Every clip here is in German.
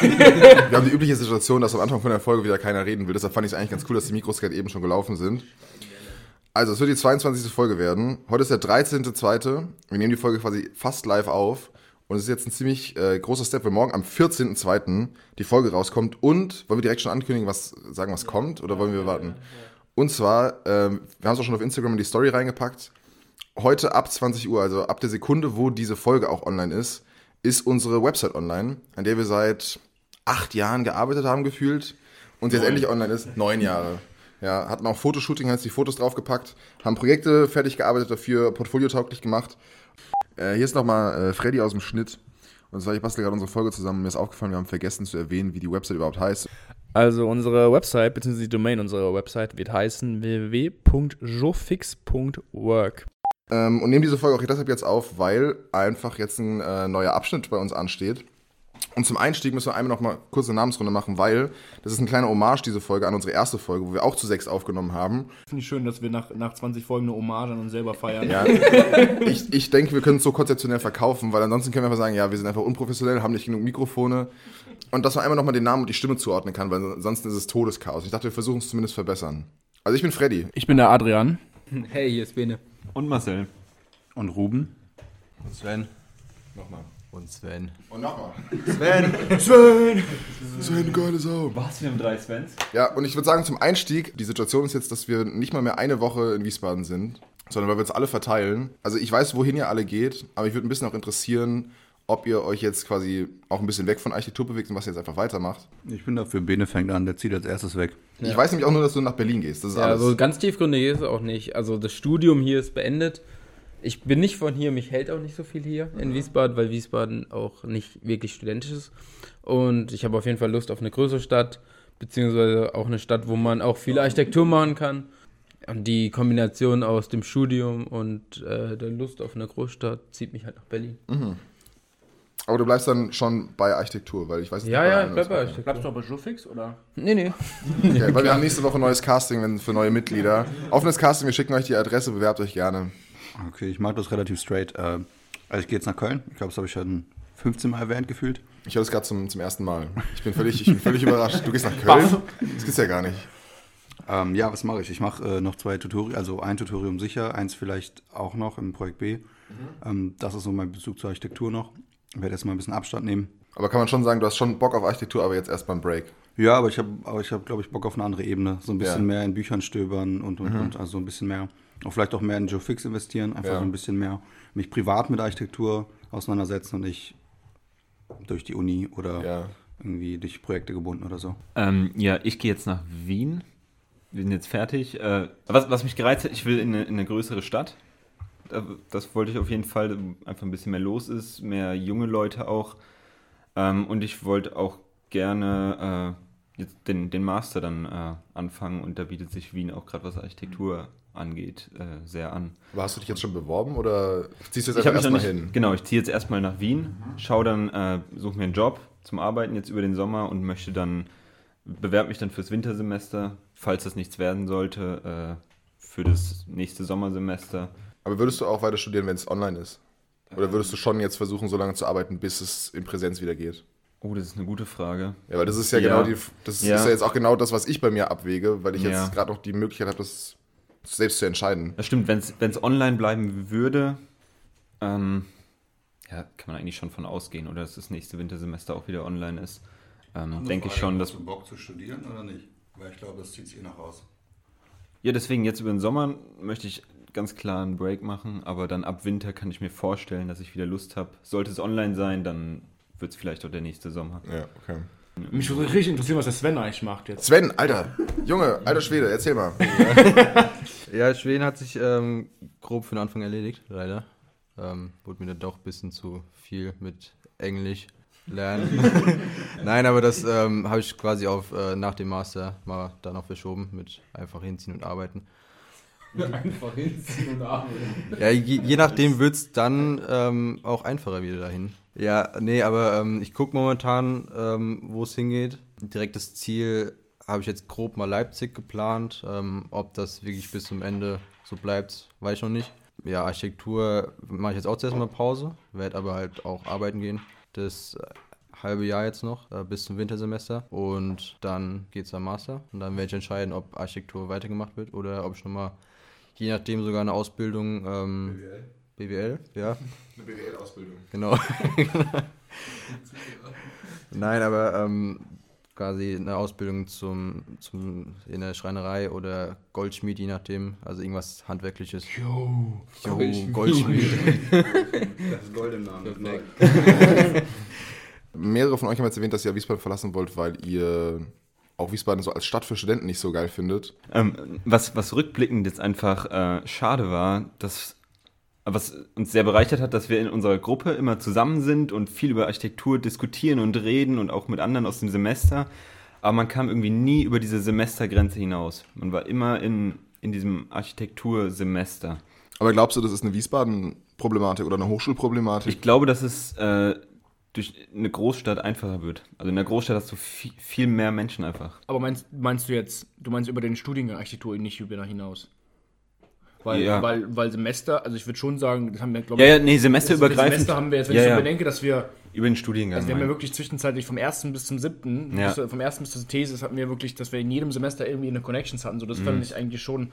Wir haben die übliche Situation, dass am Anfang von der Folge wieder keiner reden will. Deshalb fand ich es eigentlich ganz cool, dass die Mikros gerade eben schon gelaufen sind. Also, es wird die 22. Folge werden. Heute ist der 13.2. Wir nehmen die Folge quasi fast live auf. Und es ist jetzt ein ziemlich äh, großer Step, weil morgen am 14.2. die Folge rauskommt. Und wollen wir direkt schon ankündigen, was sagen, was kommt? Oder wollen wir warten? Und zwar, ähm, wir haben es auch schon auf Instagram in die Story reingepackt. Heute ab 20 Uhr, also ab der Sekunde, wo diese Folge auch online ist, ist unsere Website online, an der wir seit acht Jahren gearbeitet haben, gefühlt. Und jetzt endlich online ist. Neun Jahre. Ja, hatten auch Fotoshooting, hat die Fotos draufgepackt, haben Projekte fertig gearbeitet dafür, portfoliotauglich gemacht. Äh, hier ist nochmal äh, Freddy aus dem Schnitt. Und zwar, ich bastel gerade unsere Folge zusammen. Mir ist aufgefallen, wir haben vergessen zu erwähnen, wie die Website überhaupt heißt. Also unsere Website bzw. die Domain unserer Website wird heißen www.jofix.work. Ähm, und nehmen diese Folge auch deshalb jetzt auf, weil einfach jetzt ein äh, neuer Abschnitt bei uns ansteht. Und zum Einstieg müssen wir einmal noch mal kurz eine Namensrunde machen, weil das ist ein kleiner Hommage, diese Folge, an unsere erste Folge, wo wir auch zu sechs aufgenommen haben. Finde ich schön, dass wir nach, nach 20 Folgen eine Hommage an uns selber feiern. Ja, ich, ich denke, wir können es so konzeptionell verkaufen, weil ansonsten können wir einfach sagen, ja, wir sind einfach unprofessionell, haben nicht genug Mikrofone. Und dass man einmal nochmal den Namen und die Stimme zuordnen kann, weil ansonsten ist es Todeschaos. Ich dachte, wir versuchen es zumindest verbessern. Also ich bin Freddy. Ich bin der Adrian. Hey, hier ist Bene. Und Marcel. Und Ruben. Und Sven. Nochmal. Und Sven. Und nochmal. Sven! Sven! Sven, geile Sau. Was? Wir haben drei Svens? Ja, und ich würde sagen, zum Einstieg, die Situation ist jetzt, dass wir nicht mal mehr eine Woche in Wiesbaden sind, sondern weil wir uns alle verteilen. Also ich weiß, wohin ihr alle geht, aber ich würde ein bisschen auch interessieren, ob ihr euch jetzt quasi auch ein bisschen weg von Architektur bewegt und was ihr jetzt einfach weitermacht. Ich bin dafür, Bene fängt an, der zieht als erstes weg. Ich weiß nämlich auch nur, dass du nach Berlin gehst. Das ist Ja, alles. also ganz tiefgründig ist es auch nicht. Also das Studium hier ist beendet. Ich bin nicht von hier, mich hält auch nicht so viel hier in Wiesbaden, weil Wiesbaden auch nicht wirklich studentisch ist. Und ich habe auf jeden Fall Lust auf eine größere Stadt, beziehungsweise auch eine Stadt, wo man auch viel Architektur machen kann. Und die Kombination aus dem Studium und äh, der Lust auf eine Großstadt zieht mich halt nach Berlin. aber du bleibst dann schon bei Architektur, weil ich weiß nicht, Ja, ja, ich bleib bei. Architektur. Bleibst du aber Jofix, oder? Nee, nee. Okay, weil wir haben nächste Woche neues Casting für neue Mitglieder. Offenes Casting, wir schicken euch die Adresse, bewerbt euch gerne. Okay, ich mag das relativ straight. Äh, also ich gehe jetzt nach Köln. Ich glaube, das habe ich schon 15 Mal erwähnt gefühlt. Ich höre das gerade zum, zum ersten Mal. Ich bin völlig, ich bin völlig überrascht. Du gehst nach Köln? Das gibt's ja gar nicht. Ähm, ja, was mache ich? Ich mache äh, noch zwei Tutorial, also ein Tutorium sicher, eins vielleicht auch noch im Projekt B. Ähm, das ist so mein Bezug zur Architektur noch. Ich werde jetzt mal ein bisschen Abstand nehmen. Aber kann man schon sagen, du hast schon Bock auf Architektur, aber jetzt erst beim Break. Ja, aber ich habe, aber ich habe, glaube ich, Bock auf eine andere Ebene. So ein bisschen Ja. mehr in Büchern stöbern und und und. Also ein bisschen mehr, auch vielleicht auch mehr in Joe Fix investieren. Einfach Ja. so ein bisschen mehr mich privat mit Architektur auseinandersetzen und nicht durch die Uni oder Ja. irgendwie durch Projekte gebunden oder so. Ähm, ja, ich gehe jetzt nach Wien. Wir sind jetzt fertig. Äh, was, was mich gereizt hat, ich will in eine, in eine größere Stadt. Da- Das wollte ich auf jeden Fall, einfach ein bisschen mehr los ist, mehr junge Leute auch. Ähm, und ich wollte auch gerne äh, jetzt den, den Master dann äh, anfangen und da bietet sich Wien auch gerade was Architektur angeht, äh, sehr an. Aber hast du dich jetzt schon beworben oder ziehst du jetzt erstmal hin? genau, ich ziehe jetzt erstmal nach Wien, schaue dann, äh, suche mir einen Job zum Arbeiten jetzt über den Sommer und möchte dann, bewerbe mich dann fürs Wintersemester, falls das nichts werden sollte, äh, für das nächste Sommersemester. Aber würdest du auch weiter studieren, wenn es online ist? Oder würdest du schon jetzt versuchen, so lange zu arbeiten, bis es in Präsenz wieder geht? Oh, das ist eine gute Frage. Ja, weil das ist ja, Ja. genau die, das Ja. ist ja jetzt auch genau das, was ich bei mir abwäge, weil ich Ja. jetzt gerade noch die Möglichkeit habe, das selbst zu entscheiden. Das stimmt, wenn es online bleiben würde, ähm, ja, kann man eigentlich schon von ausgehen, oder dass das nächste Wintersemester auch wieder online ist. Ähm, denke ich schon, dass du Bock zu studieren oder nicht? Weil ich glaube, das zieht sich eh noch aus. Ja, deswegen jetzt über den Sommer möchte ich ganz klar einen Break machen, aber dann ab Winter kann ich mir vorstellen, dass ich wieder Lust habe. Sollte es online sein, dann wird es vielleicht auch der nächste Sommer. Ja, okay. Mich würde richtig interessieren, was der Sven eigentlich macht jetzt. Sven, Alter, Junge, alter Schwede, erzähl mal. Ja, Schweden hat sich ähm, grob für den Anfang erledigt, leider. Ähm, wurde mir dann doch ein bisschen zu viel mit Englisch lernen. Nein, aber das ähm, habe ich quasi auf äh, nach dem Master mal dann noch verschoben mit einfach hinziehen und arbeiten. Einfach hinziehen und arbeiten. Ja, je, je nachdem wird es dann ähm, auch einfacher wieder dahin. Ja, nee, aber ähm, ich gucke momentan, ähm, wo es hingeht. Direktes Ziel habe ich jetzt grob mal Leipzig geplant. Ähm, ob das wirklich bis zum Ende so bleibt, weiß ich noch nicht. Ja, Architektur mache ich jetzt auch zuerst mal Pause, werde aber halt auch arbeiten gehen. Das äh, halbe Jahr jetzt noch, äh, bis zum Wintersemester. Und dann geht's am Master. Und dann werde ich entscheiden, ob Architektur weitergemacht wird oder ob ich nochmal, je nachdem, sogar eine Ausbildung. Ähm, BWL? ja. Eine BWL-Ausbildung. Genau. Nein, aber ähm, quasi eine Ausbildung zum, zum in der Schreinerei oder Goldschmied, je nachdem. Also irgendwas Handwerkliches. Jo, Goldschmied. Goldschmied. Das ist Gold im Namen. Mehrere von euch haben jetzt erwähnt, dass ihr Wiesbaden verlassen wollt, weil ihr auch Wiesbaden so als Stadt für Studenten nicht so geil findet. Ähm, was, was rückblickend jetzt einfach äh, schade war, dass was uns sehr bereichert hat, dass wir in unserer Gruppe immer zusammen sind und viel über Architektur diskutieren und reden und auch mit anderen aus dem Semester. Aber man kam irgendwie nie über diese Semestergrenze hinaus. Man war immer in, in diesem Architektursemester. Aber glaubst du, das ist eine Wiesbaden-Problematik oder eine Hochschulproblematik? Ich glaube, dass es äh, durch eine Großstadt einfacher wird. Also in der Großstadt hast du viel, viel mehr Menschen einfach. Aber meinst, meinst du jetzt, du meinst über den Studiengang Architektur nicht über hinaus? Weil, Ja. weil, weil Semester, also ich würde schon sagen, das haben wir, glaube Ja, ich, ja, nee, semesterübergreifend. Semester haben wir jetzt, wenn ja, ich so ja, bedenke, dass wir, über den Studiengang. also wir haben ja wirklich zwischenzeitlich vom ersten bis zum siebten, Ja. bis, vom ersten bis zur Thesis hatten wir wirklich, dass wir in jedem Semester irgendwie eine Connections hatten. So, das Mhm. fand ich eigentlich schon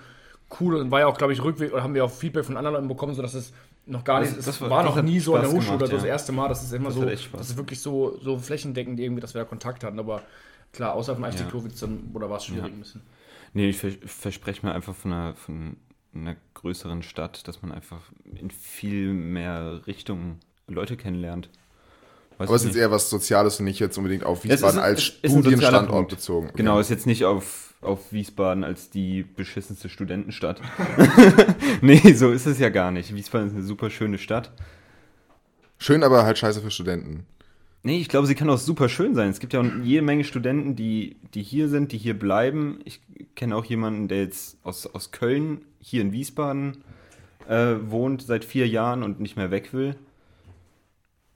cool und war ja auch, glaube ich, Rückweg, oder haben wir auch Feedback von anderen Leuten bekommen, sodass es noch gar Das- nicht, es das war- war, das noch nie so an der Hochschule gemacht, oder so das ja. erste Mal, das ist immer Das so, das ist wirklich so, so flächendeckend irgendwie, dass wir da Kontakt hatten, aber klar, außer von Architektur dann, oder war es schwierig Ja. ein bisschen. Nee, ich vers verspreche mir einfach von einer, von einer größeren Stadt, dass man einfach in viel mehr Richtungen Leute kennenlernt. Weiß Aber es ist jetzt eher was Soziales und nicht jetzt unbedingt auf Es ist Wiesbaden ein- als es ist Studienstandort bezogen. Okay. Genau, ist jetzt nicht auf, auf Wiesbaden als die beschissenste Studentenstadt. nee, so ist es ja gar nicht. Wiesbaden ist eine super schöne Stadt. Schön, aber halt scheiße für Studenten. Nee, ich glaube, sie kann auch super schön sein. Es gibt ja auch jede Menge Studenten, die, die hier sind, die hier bleiben. Ich kenne auch jemanden, der jetzt aus, aus Köln hier in Wiesbaden äh, wohnt seit vier Jahren und nicht mehr weg will.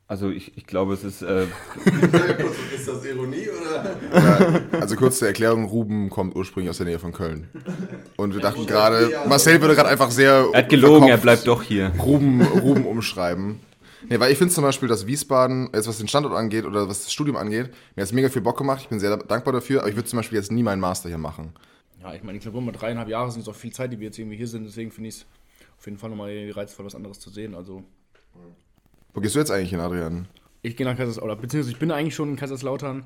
Also ich, ich glaube, es ist... Äh, Ist das Ironie oder? Ja, also kurz zur Erklärung, Ruben kommt ursprünglich aus der Nähe von Köln. Und wir dachten gerade, Marcel würde gerade einfach sehr er hat gelogen, er bleibt doch hier. Ruben, Ruben umschreiben. Nee, weil ich finde zum Beispiel, dass Wiesbaden, jetzt was den Standort angeht oder was das Studium angeht, mir hat es mega viel Bock gemacht. Ich bin sehr dankbar dafür, aber ich würde zum Beispiel jetzt nie meinen Master hier machen. Ja, ich meine, ich glaube, mal dreieinhalb Jahre sind es auch viel Zeit, die wir jetzt irgendwie hier sind. Deswegen finde ich es auf jeden Fall nochmal reizvoll, was anderes zu sehen. Also, Wo gehst du jetzt eigentlich hin, Adrian? ich gehe nach Kaiserslautern, beziehungsweise ich bin eigentlich schon in Kaiserslautern.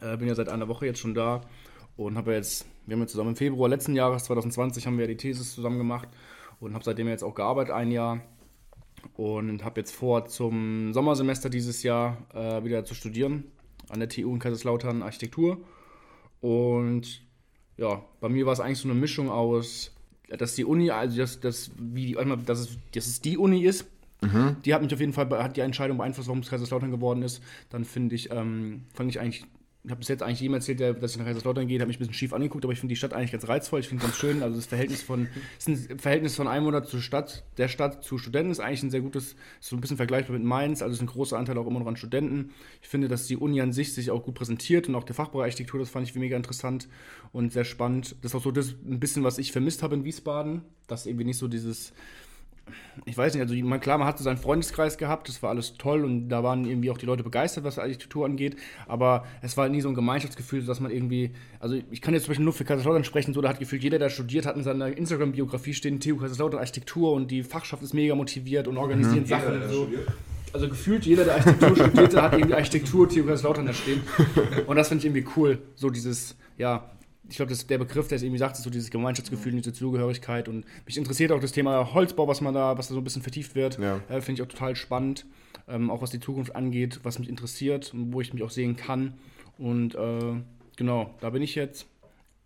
Äh, bin ja seit einer Woche jetzt schon da und habe jetzt, wir haben ja zusammen im Februar letzten Jahres, 2020, haben wir ja die Thesis zusammen gemacht und habe seitdem jetzt auch gearbeitet, ein Jahr. Und habe jetzt vor, zum Sommersemester dieses Jahr äh, wieder zu studieren an der TU in Kaiserslautern Architektur. Und ja, bei mir war es eigentlich so eine Mischung aus, dass die Uni, also dass, dass, wie dass, es, dass es die Uni ist, die hat mich auf jeden Fall, hat die Entscheidung beeinflusst, warum es Kaiserslautern geworden ist. Dann finde ich, ähm, fand ich eigentlich, ich habe bis jetzt eigentlich jedem erzählt, der, dass ich nach Kaiserslautern gehe, hat mich ein bisschen schief angeguckt, aber ich finde die Stadt eigentlich ganz reizvoll, ich finde ganz schön. Also das Verhältnis von, es ein Verhältnis von Einwohner zur Stadt, der Stadt zu Studenten ist eigentlich ein sehr gutes, so ein bisschen vergleichbar mit Mainz, also es ist ein großer Anteil auch immer noch an Studenten. Ich finde, dass die Uni an sich sich auch gut präsentiert und auch der Fachbereich Architektur, das fand ich mega interessant und sehr spannend. Das ist auch so das ein bisschen, was ich vermisst habe in Wiesbaden, dass irgendwie nicht so dieses ich weiß nicht, also man, klar, man hatte seinen Freundeskreis gehabt, das war alles toll und da waren irgendwie auch die Leute begeistert, was Architektur angeht, aber es war nie so ein Gemeinschaftsgefühl, dass man irgendwie, also ich kann jetzt zum Beispiel nur für Kaiserslautern sprechen, so da hat gefühlt jeder, der studiert, hat in seiner Instagram-Biografie stehen, TU Kaiserslautern Architektur und die Fachschaft ist mega motiviert und organisieren Sachen und so. Also gefühlt jeder, der Architektur studierte, hat irgendwie Architektur, TU Kaiserslautern da stehen. Und das finde ich irgendwie cool, so dieses, ja, ich glaube, das ist der Begriff, der es irgendwie sagt, ist so dieses Gemeinschaftsgefühl, diese Zugehörigkeit. Und mich interessiert auch das Thema Holzbau, was man da, was da so ein bisschen vertieft wird. Ja. Äh, Finde ich auch total spannend. Ähm, auch was die Zukunft angeht, was mich interessiert und wo ich mich auch sehen kann. Und äh, genau, da bin ich jetzt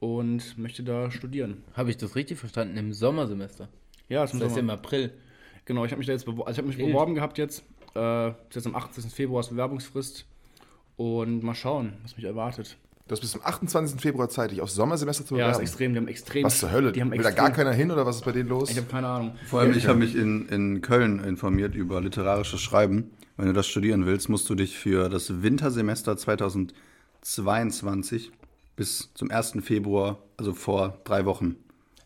und möchte da studieren. Habe ich das richtig verstanden? Im Sommersemester. Ja, zum Das Sommer. im April. Genau, ich habe mich da jetzt bewor also ich hab mich beworben gehabt jetzt. Äh, ist jetzt am 18. Februar ist Bewerbungsfrist. Und mal schauen, was mich erwartet. Du hast bis zum 28. Februar Zeit, dich aufs Sommersemester zu Ja, ist bewerben. extrem. Die haben extrem. was zur Hölle? Die haben Will da extrem, gar keiner hin oder was ist bei denen los? Ich habe keine Ahnung. Vor allem, ich habe mich in, in Köln informiert über literarisches Schreiben. Wenn du das studieren willst, musst du dich für das Wintersemester 2022 bis zum 1. Februar, also vor drei Wochen,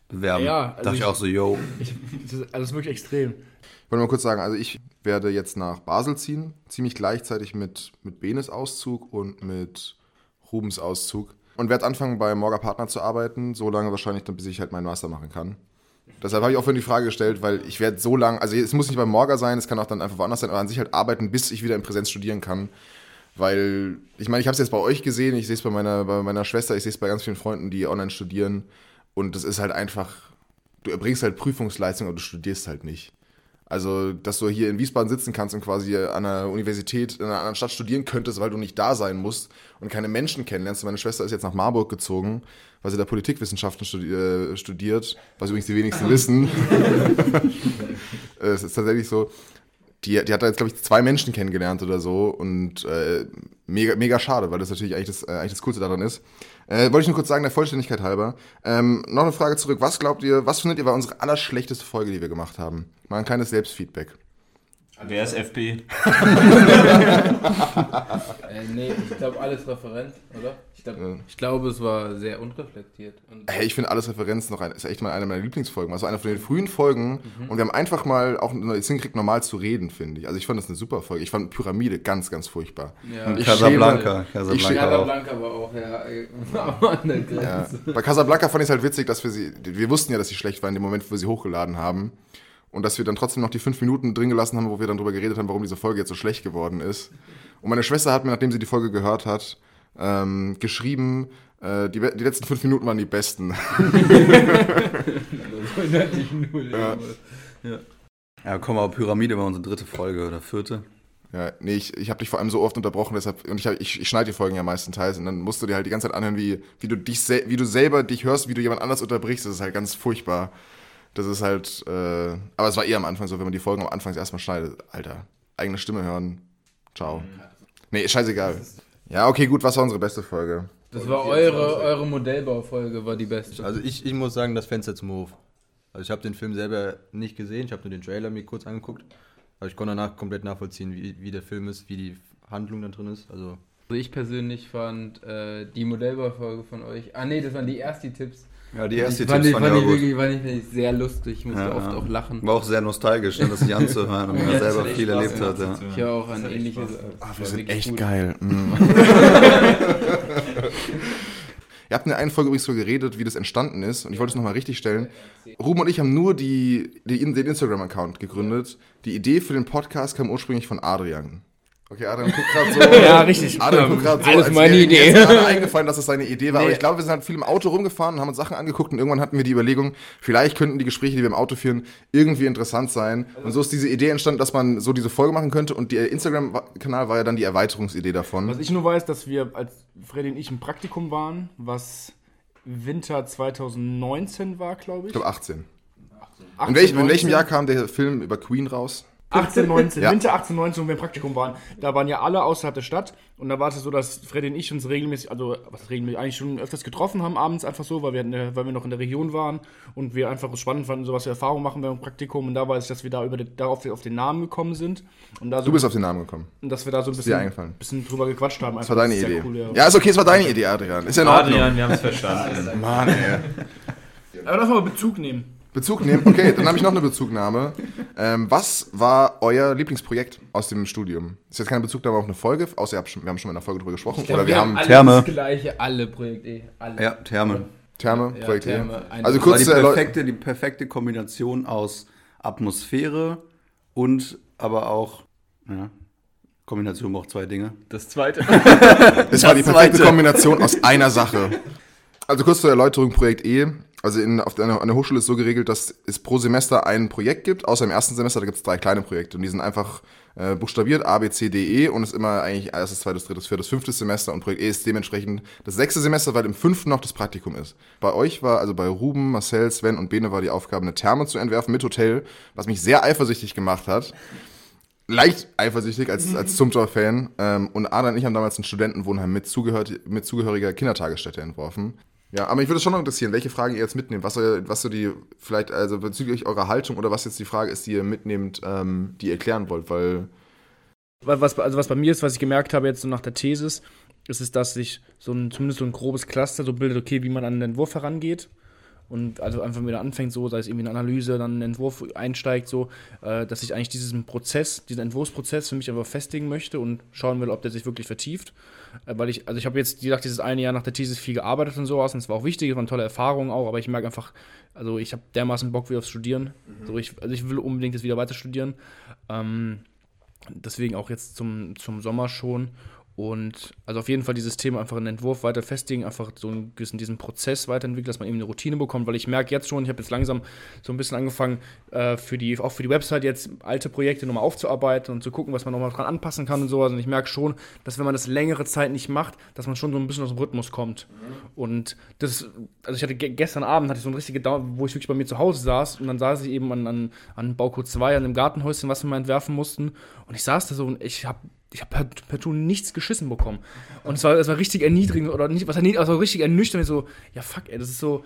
bewerben. Ja, also Dachte ich ich- auch so, yo. Ich, das ist, also das ist wirklich extrem. Ich wollte mal kurz sagen, also ich werde jetzt nach Basel ziehen, ziemlich gleichzeitig mit, mit Benes Auszug und mit Rubens Auszug. Und werde anfangen, bei Morga Partner zu arbeiten, so lange wahrscheinlich, dann, bis ich halt meinen Master machen kann. Deshalb habe ich auch vorhin die Frage gestellt, weil ich werde so lange, also es muss nicht bei Morga sein, es kann auch dann einfach woanders sein, aber an sich halt arbeiten, bis ich wieder in Präsenz studieren kann. Weil, ich meine, ich habe es jetzt bei euch gesehen, ich sehe es bei meiner, bei meiner Schwester, ich sehe es bei ganz vielen Freunden, die online studieren. Und das ist halt einfach, du erbringst halt Prüfungsleistung, aber du studierst halt nicht. Also, dass du hier in Wiesbaden sitzen kannst und quasi an einer Universität, in einer anderen Stadt studieren könntest, weil du nicht da sein musst und keine Menschen kennenlernst. Meine Schwester ist jetzt nach Marburg gezogen, weil sie da Politikwissenschaften äh, studiert, was übrigens die wenigsten wissen. es ist tatsächlich so, die, die hat da jetzt, glaube ich, zwei Menschen kennengelernt oder so und äh, mega, mega schade, weil das natürlich eigentlich das, äh, eigentlich das Coolste daran ist. Äh, wollte ich nur kurz sagen, der Vollständigkeit halber. Ähm, noch eine Frage zurück. Was glaubt ihr, was findet ihr war unsere allerschlechteste Folge, die wir gemacht haben? Mal ein kleines Selbstfeedback. Wer ist FP? Äh, nee, ich glaube alles Referenz, oder? Ich, glaub, Ja. ich glaube, es war sehr unreflektiert. Und Hey, ich finde alles Referenzen noch ein, ist echt mal eine meiner Lieblingsfolgen. Also eine von den frühen Folgen. Und wir haben einfach mal auch jetzt hingekriegt, normal zu reden, finde ich. Also ich fand das eine super Folge. Ich fand Pyramide ganz, ganz furchtbar. ja, Und ich Casablanca. Ich Casablanca auch. Casablanca war auch, ja, an der Ja. Grenze. Bei Casablanca fand ich es halt witzig, dass wir sie, wir wussten ja, dass sie schlecht war in dem Moment, wo wir sie hochgeladen haben. Und dass wir dann trotzdem noch die fünf Minuten drin gelassen haben, wo wir dann drüber geredet haben, warum diese Folge jetzt so schlecht geworden ist. Und meine Schwester hat mir, nachdem sie die Folge gehört hat, ähm, geschrieben, äh, die, die letzten fünf Minuten waren die besten. Ja. Ja, komm mal, Pyramide war unsere dritte Folge oder vierte. Ja, nee, ich, ich habe dich vor allem so oft unterbrochen, deshalb, und ich, hab- ich, ich schneide die Folgen ja meistenteils, und dann musst du dir halt die ganze Zeit anhören, wie, wie, du dich wie du selber dich hörst, wie du jemand anders unterbrichst, das ist halt ganz furchtbar. Das ist halt, äh, aber es war eher am Anfang so, wenn man die Folgen am Anfang erstmal schneidet, Alter, eigene Stimme hören, ciao. Nee, ist scheißegal. Ja, okay, gut, was war unsere beste Folge? Das war eure, eure Modellbaufolge, war die beste. Also ich, ich muss sagen, das Fenster zum Hof. Also ich habe den Film selber nicht gesehen, ich habe nur den Trailer mir kurz angeguckt. Aber ich konnte danach komplett nachvollziehen, wie, wie der Film ist, wie die Handlung da drin ist. Also Also ich persönlich fand äh, die Modellbaufolge von euch. Ah nee, das waren die ersten Tipps. Ja, die erste ich fand, Tipps ich, fand fand ich ich auch gut. wirklich, fand ich sehr lustig. Ich musste Ja, oft ja. auch lachen. War auch sehr nostalgisch, ne, das sich anzuhören und man Ja, selber viel echt erlebt Spaß hat. Ja. Ich höre auch an ähnliches. Wir sind echt geil. Mm. Ihr habt in der einen Folge übrigens so geredet, wie das entstanden ist, und ich wollte es nochmal richtig stellen. Ruben und ich haben nur die, die, den Instagram-Account gegründet. Die Idee für den Podcast kam ursprünglich von Adrian. Okay, Adrian guckt gerade so. Ja, richtig. Adrian guckt gerade so, Alles meine Idee. jetzt gerade eingefallen, dass es seine Idee war. Aber Nee. ich glaube, wir sind halt viel im Auto rumgefahren und haben uns Sachen angeguckt und irgendwann hatten wir die Überlegung, vielleicht könnten die Gespräche, die wir im Auto führen, irgendwie interessant sein. Und so ist diese Idee entstanden, dass man so diese Folge machen könnte und der Instagram-Kanal war ja dann die Erweiterungsidee davon. Was ich nur weiß, dass wir, als Freddy und ich im Praktikum waren, was Winter 2019 war, glaube ich. Ich glaube 18. 18, In, welch, in 19? welchem Jahr kam der Film über Queen raus? 18, 19, Ja. Winter 18, 19, wo wir im Praktikum waren. Da waren ja alle außerhalb der Stadt. Und da war es so, dass Freddy und ich uns regelmäßig, also was regelmäßig, eigentlich schon öfters getroffen haben, abends einfach so, weil wir, in der, weil wir noch in der Region waren und wir einfach es spannend fanden, so was wir Erfahrung machen beim Praktikum. Und da weiß ich, dass wir da über den, darauf auf den Namen gekommen sind. Und da so, Du bist auf den Namen gekommen. und dass wir da so ein bisschen, eingefallen? bisschen drüber gequatscht haben. Das war deine sehr Idee. Cool, ja. ja. ist okay, es war deine Idee, Adrian. Ist ja in Ordnung. Adrian, wir haben es verstanden. Mann, ey. Aber lass mal Bezug nehmen. Bezug nehmen. Okay, dann habe ich noch eine Bezugnahme. Ähm, was war euer Lieblingsprojekt aus dem Studium? Ist jetzt keine Bezugnahme auf eine Folge, außer ihr habt schon, wir haben schon mal in einer Folge drüber gesprochen. Oder wir haben alle Therme. das gleiche, alle Projekt E. Alle. Ja, Therme. Therme, Ja, Projekt E. Therme, eine- Also kurz die zur Erläu- perfekte, die perfekte Kombination aus Atmosphäre und aber auch, ja, Kombination braucht zwei Dinge. Das zweite. Es war die perfekte zweite. Kombination aus einer Sache. Also kurz zur Erläuterung, Projekt E. Also in, auf der, an der Hochschule ist so geregelt, dass es pro Semester ein Projekt gibt, außer im ersten Semester, da gibt es drei kleine Projekte und die sind einfach äh, buchstabiert, A, B, C, D, E und ist immer eigentlich erstes, zweites, drittes, viertes, fünftes Semester und Projekt E ist dementsprechend das sechste Semester, weil im fünften noch das Praktikum ist. Bei euch war, also bei Ruben, Marcel, Sven und Bene war die Aufgabe, eine Therme zu entwerfen mit Hotel, was mich sehr eifersüchtig gemacht hat leicht eifersüchtig als, als Zumthor-Fan. Ähm, und Ada und ich haben damals ein Studentenwohnheim mit, zugehört, mit zugehöriger Kindertagesstätte entworfen. Ja, aber mich würde schon noch interessieren, welche Fragen ihr jetzt mitnehmt, was, was so die, vielleicht, also bezüglich eurer Haltung oder was jetzt die Frage ist, die ihr mitnehmt, ähm, die ihr erklären wollt, weil, was, also was bei mir ist, was ich gemerkt habe jetzt so nach der Thesis, ist es, dass sich so ein, zumindest so ein grobes Cluster so bildet, okay, wie man an den Entwurf herangeht. Und also einfach wieder anfängt, so, sei es irgendwie eine Analyse, dann ein Entwurf einsteigt, so, äh, dass ich eigentlich diesen Prozess, diesen Entwurfsprozess für mich einfach festigen möchte und schauen will, ob der sich wirklich vertieft. Äh, weil ich, also ich habe jetzt, wie gesagt, dieses eine Jahr nach der Thesis viel gearbeitet und sowas und es war auch wichtig, es war eine tolle Erfahrung auch, aber ich merke einfach, also ich habe dermaßen Bock wieder aufs Studieren. So, ich, also ich will unbedingt jetzt wieder weiter studieren. Ähm, deswegen auch jetzt zum, zum Sommer schon. Und also auf jeden Fall dieses Thema einfach einen Entwurf weiter festigen, einfach so einen gewissen diesen Prozess weiterentwickeln, dass man eben eine Routine bekommt, weil ich merke jetzt schon, ich habe jetzt langsam so ein bisschen angefangen, äh, für die, auch für die Website jetzt alte Projekte nochmal aufzuarbeiten und zu gucken, was man nochmal dran anpassen kann und sowas. Und ich merke schon, dass wenn man das längere Zeit nicht macht, dass man schon so ein bisschen aus dem Rhythmus kommt. Und das, also ich hatte ge- gestern Abend hatte ich so eine richtige Dauer, wo ich wirklich bei mir zu Hause saß und dann saß ich eben an, an, an Baucode 2, an dem Gartenhäuschen, was wir mal entwerfen mussten. Und ich saß da so und ich habe ich habe per, per nichts geschissen bekommen. Und es war, es war richtig erniedrigend oder nicht, was also richtig ernüchternd. So, ja fuck, ey, das ist so,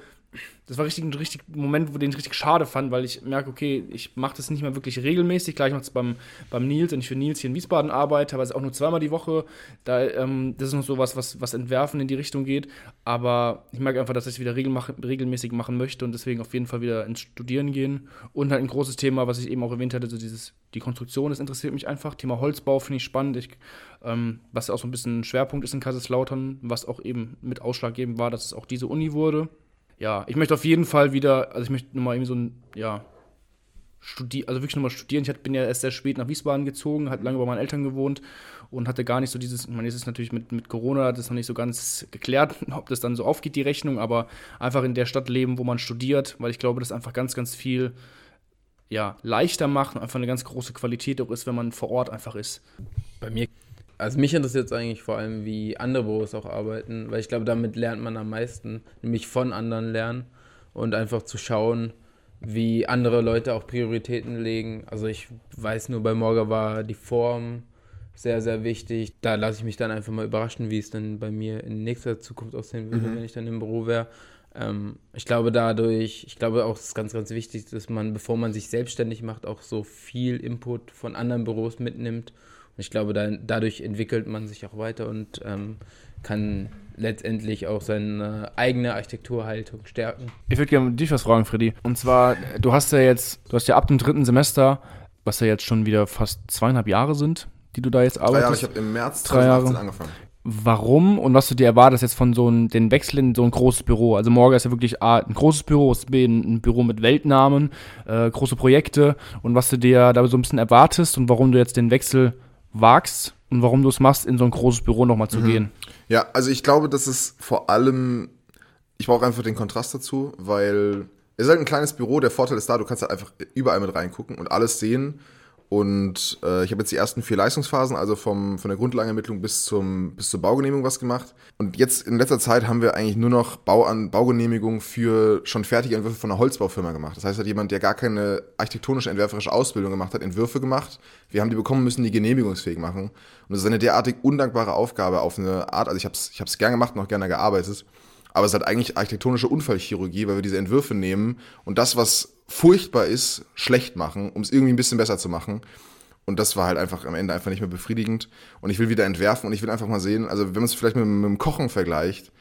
das war richtig ein richtig Moment, wo den ich richtig schade fand, weil ich merke, okay, ich mache das nicht mehr wirklich regelmäßig. Klar, ich mache es beim, beim Nils und ich für Nils hier in Wiesbaden arbeite, aber es ist auch nur zweimal die Woche. Da, ähm, das ist noch so was, was, was Entwerfen in die Richtung geht. Aber ich merke einfach, dass ich es wieder regel mach, regelmäßig machen möchte und deswegen auf jeden Fall wieder ins Studieren gehen. Und halt ein großes Thema, was ich eben auch erwähnt hatte, so dieses, die Konstruktion, das interessiert mich einfach. Thema Holzbau finde ich spannend. Ich, ähm, was auch so ein bisschen ein Schwerpunkt ist in Kaiserslautern, was auch eben mit ausschlaggebend war, dass es auch diese Uni wurde ja, ich möchte auf jeden Fall wieder, also ich möchte nochmal irgendwie so ein, ja, studieren, also wirklich nochmal studieren. Ich bin ja erst sehr spät nach Wiesbaden gezogen, hat lange bei meinen Eltern gewohnt und hatte gar nicht so dieses, ich meine, jetzt ist natürlich mit, mit Corona das noch nicht so ganz geklärt, ob das dann so aufgeht, die Rechnung, aber einfach in der Stadt leben, wo man studiert, weil ich glaube, das einfach ganz, ganz viel ja, leichter macht und einfach eine ganz große Qualität auch ist, wenn man vor Ort einfach ist. Bei mir, also mich interessiert es eigentlich vor allem, wie andere Büros auch arbeiten, weil ich glaube, damit lernt man am meisten, nämlich von anderen lernen und einfach zu schauen, wie andere Leute auch Prioritäten legen. Also ich weiß nur, bei Morga war die Form sehr, sehr wichtig. Da lasse ich mich dann einfach mal überraschen, wie es dann bei mir in nächster Zukunft aussehen würde, wenn ich dann im Büro wäre. Ähm, ich glaube dadurch, ich glaube auch, es ist ganz, ganz wichtig, dass man, bevor man sich selbstständig macht, auch so viel Input von anderen Büros mitnimmt. Und ich glaube, da, dadurch entwickelt man sich auch weiter und ähm, kann letztendlich auch seine eigene Architekturhaltung stärken. Ich würde gerne dich was fragen, Freddy. Und zwar, du hast ja jetzt, du hast ja ab dem dritten Semester, was ja jetzt schon wieder fast zweieinhalb Jahre sind, die du da jetzt Drei Jahre, ich arbeitest. habe im März Drei Jahre. 2018 angefangen. Warum und was du dir erwartest jetzt von so einem, den Wechsel in so ein großes Büro? Also Morgen ist ja wirklich A, ein großes Büro, es ist B, ein ein Büro mit Weltnamen, äh, große Projekte und was du dir da so ein bisschen erwartest und warum du jetzt den Wechsel wagst und warum du es machst, in so ein großes Büro nochmal zu gehen. Ja, also ich glaube, das ist vor allem, ich brauche einfach den Kontrast dazu, weil es ist halt ein kleines Büro, der Vorteil ist da, du kannst halt einfach überall mit reingucken und alles sehen. Und äh, ich habe jetzt die ersten vier Leistungsphasen, also vom, von der Grundlagenermittlung bis, zum, bis zur Baugenehmigung was gemacht. Und jetzt in letzter Zeit haben wir eigentlich nur noch Bauan Baugenehmigung für schon fertige Entwürfe von einer Holzbaufirma gemacht. Das heißt, hat jemand, der gar keine architektonische, entwerferische Ausbildung gemacht hat, Entwürfe gemacht. Wir haben die bekommen, müssen die genehmigungsfähig machen. Und das ist eine derartig undankbare Aufgabe auf eine Art, also ich habe es ich hab's gern gemacht und auch gerne gearbeitet. Aber es ist halt eigentlich architektonische Unfallchirurgie, weil wir diese Entwürfe nehmen und das, was furchtbar ist, schlecht machen, um es irgendwie ein bisschen besser zu machen. Und das war halt einfach am Ende einfach nicht mehr befriedigend. Und ich will wieder entwerfen und ich will einfach mal sehen, also wenn man es vielleicht mit, mit dem Kochen vergleicht,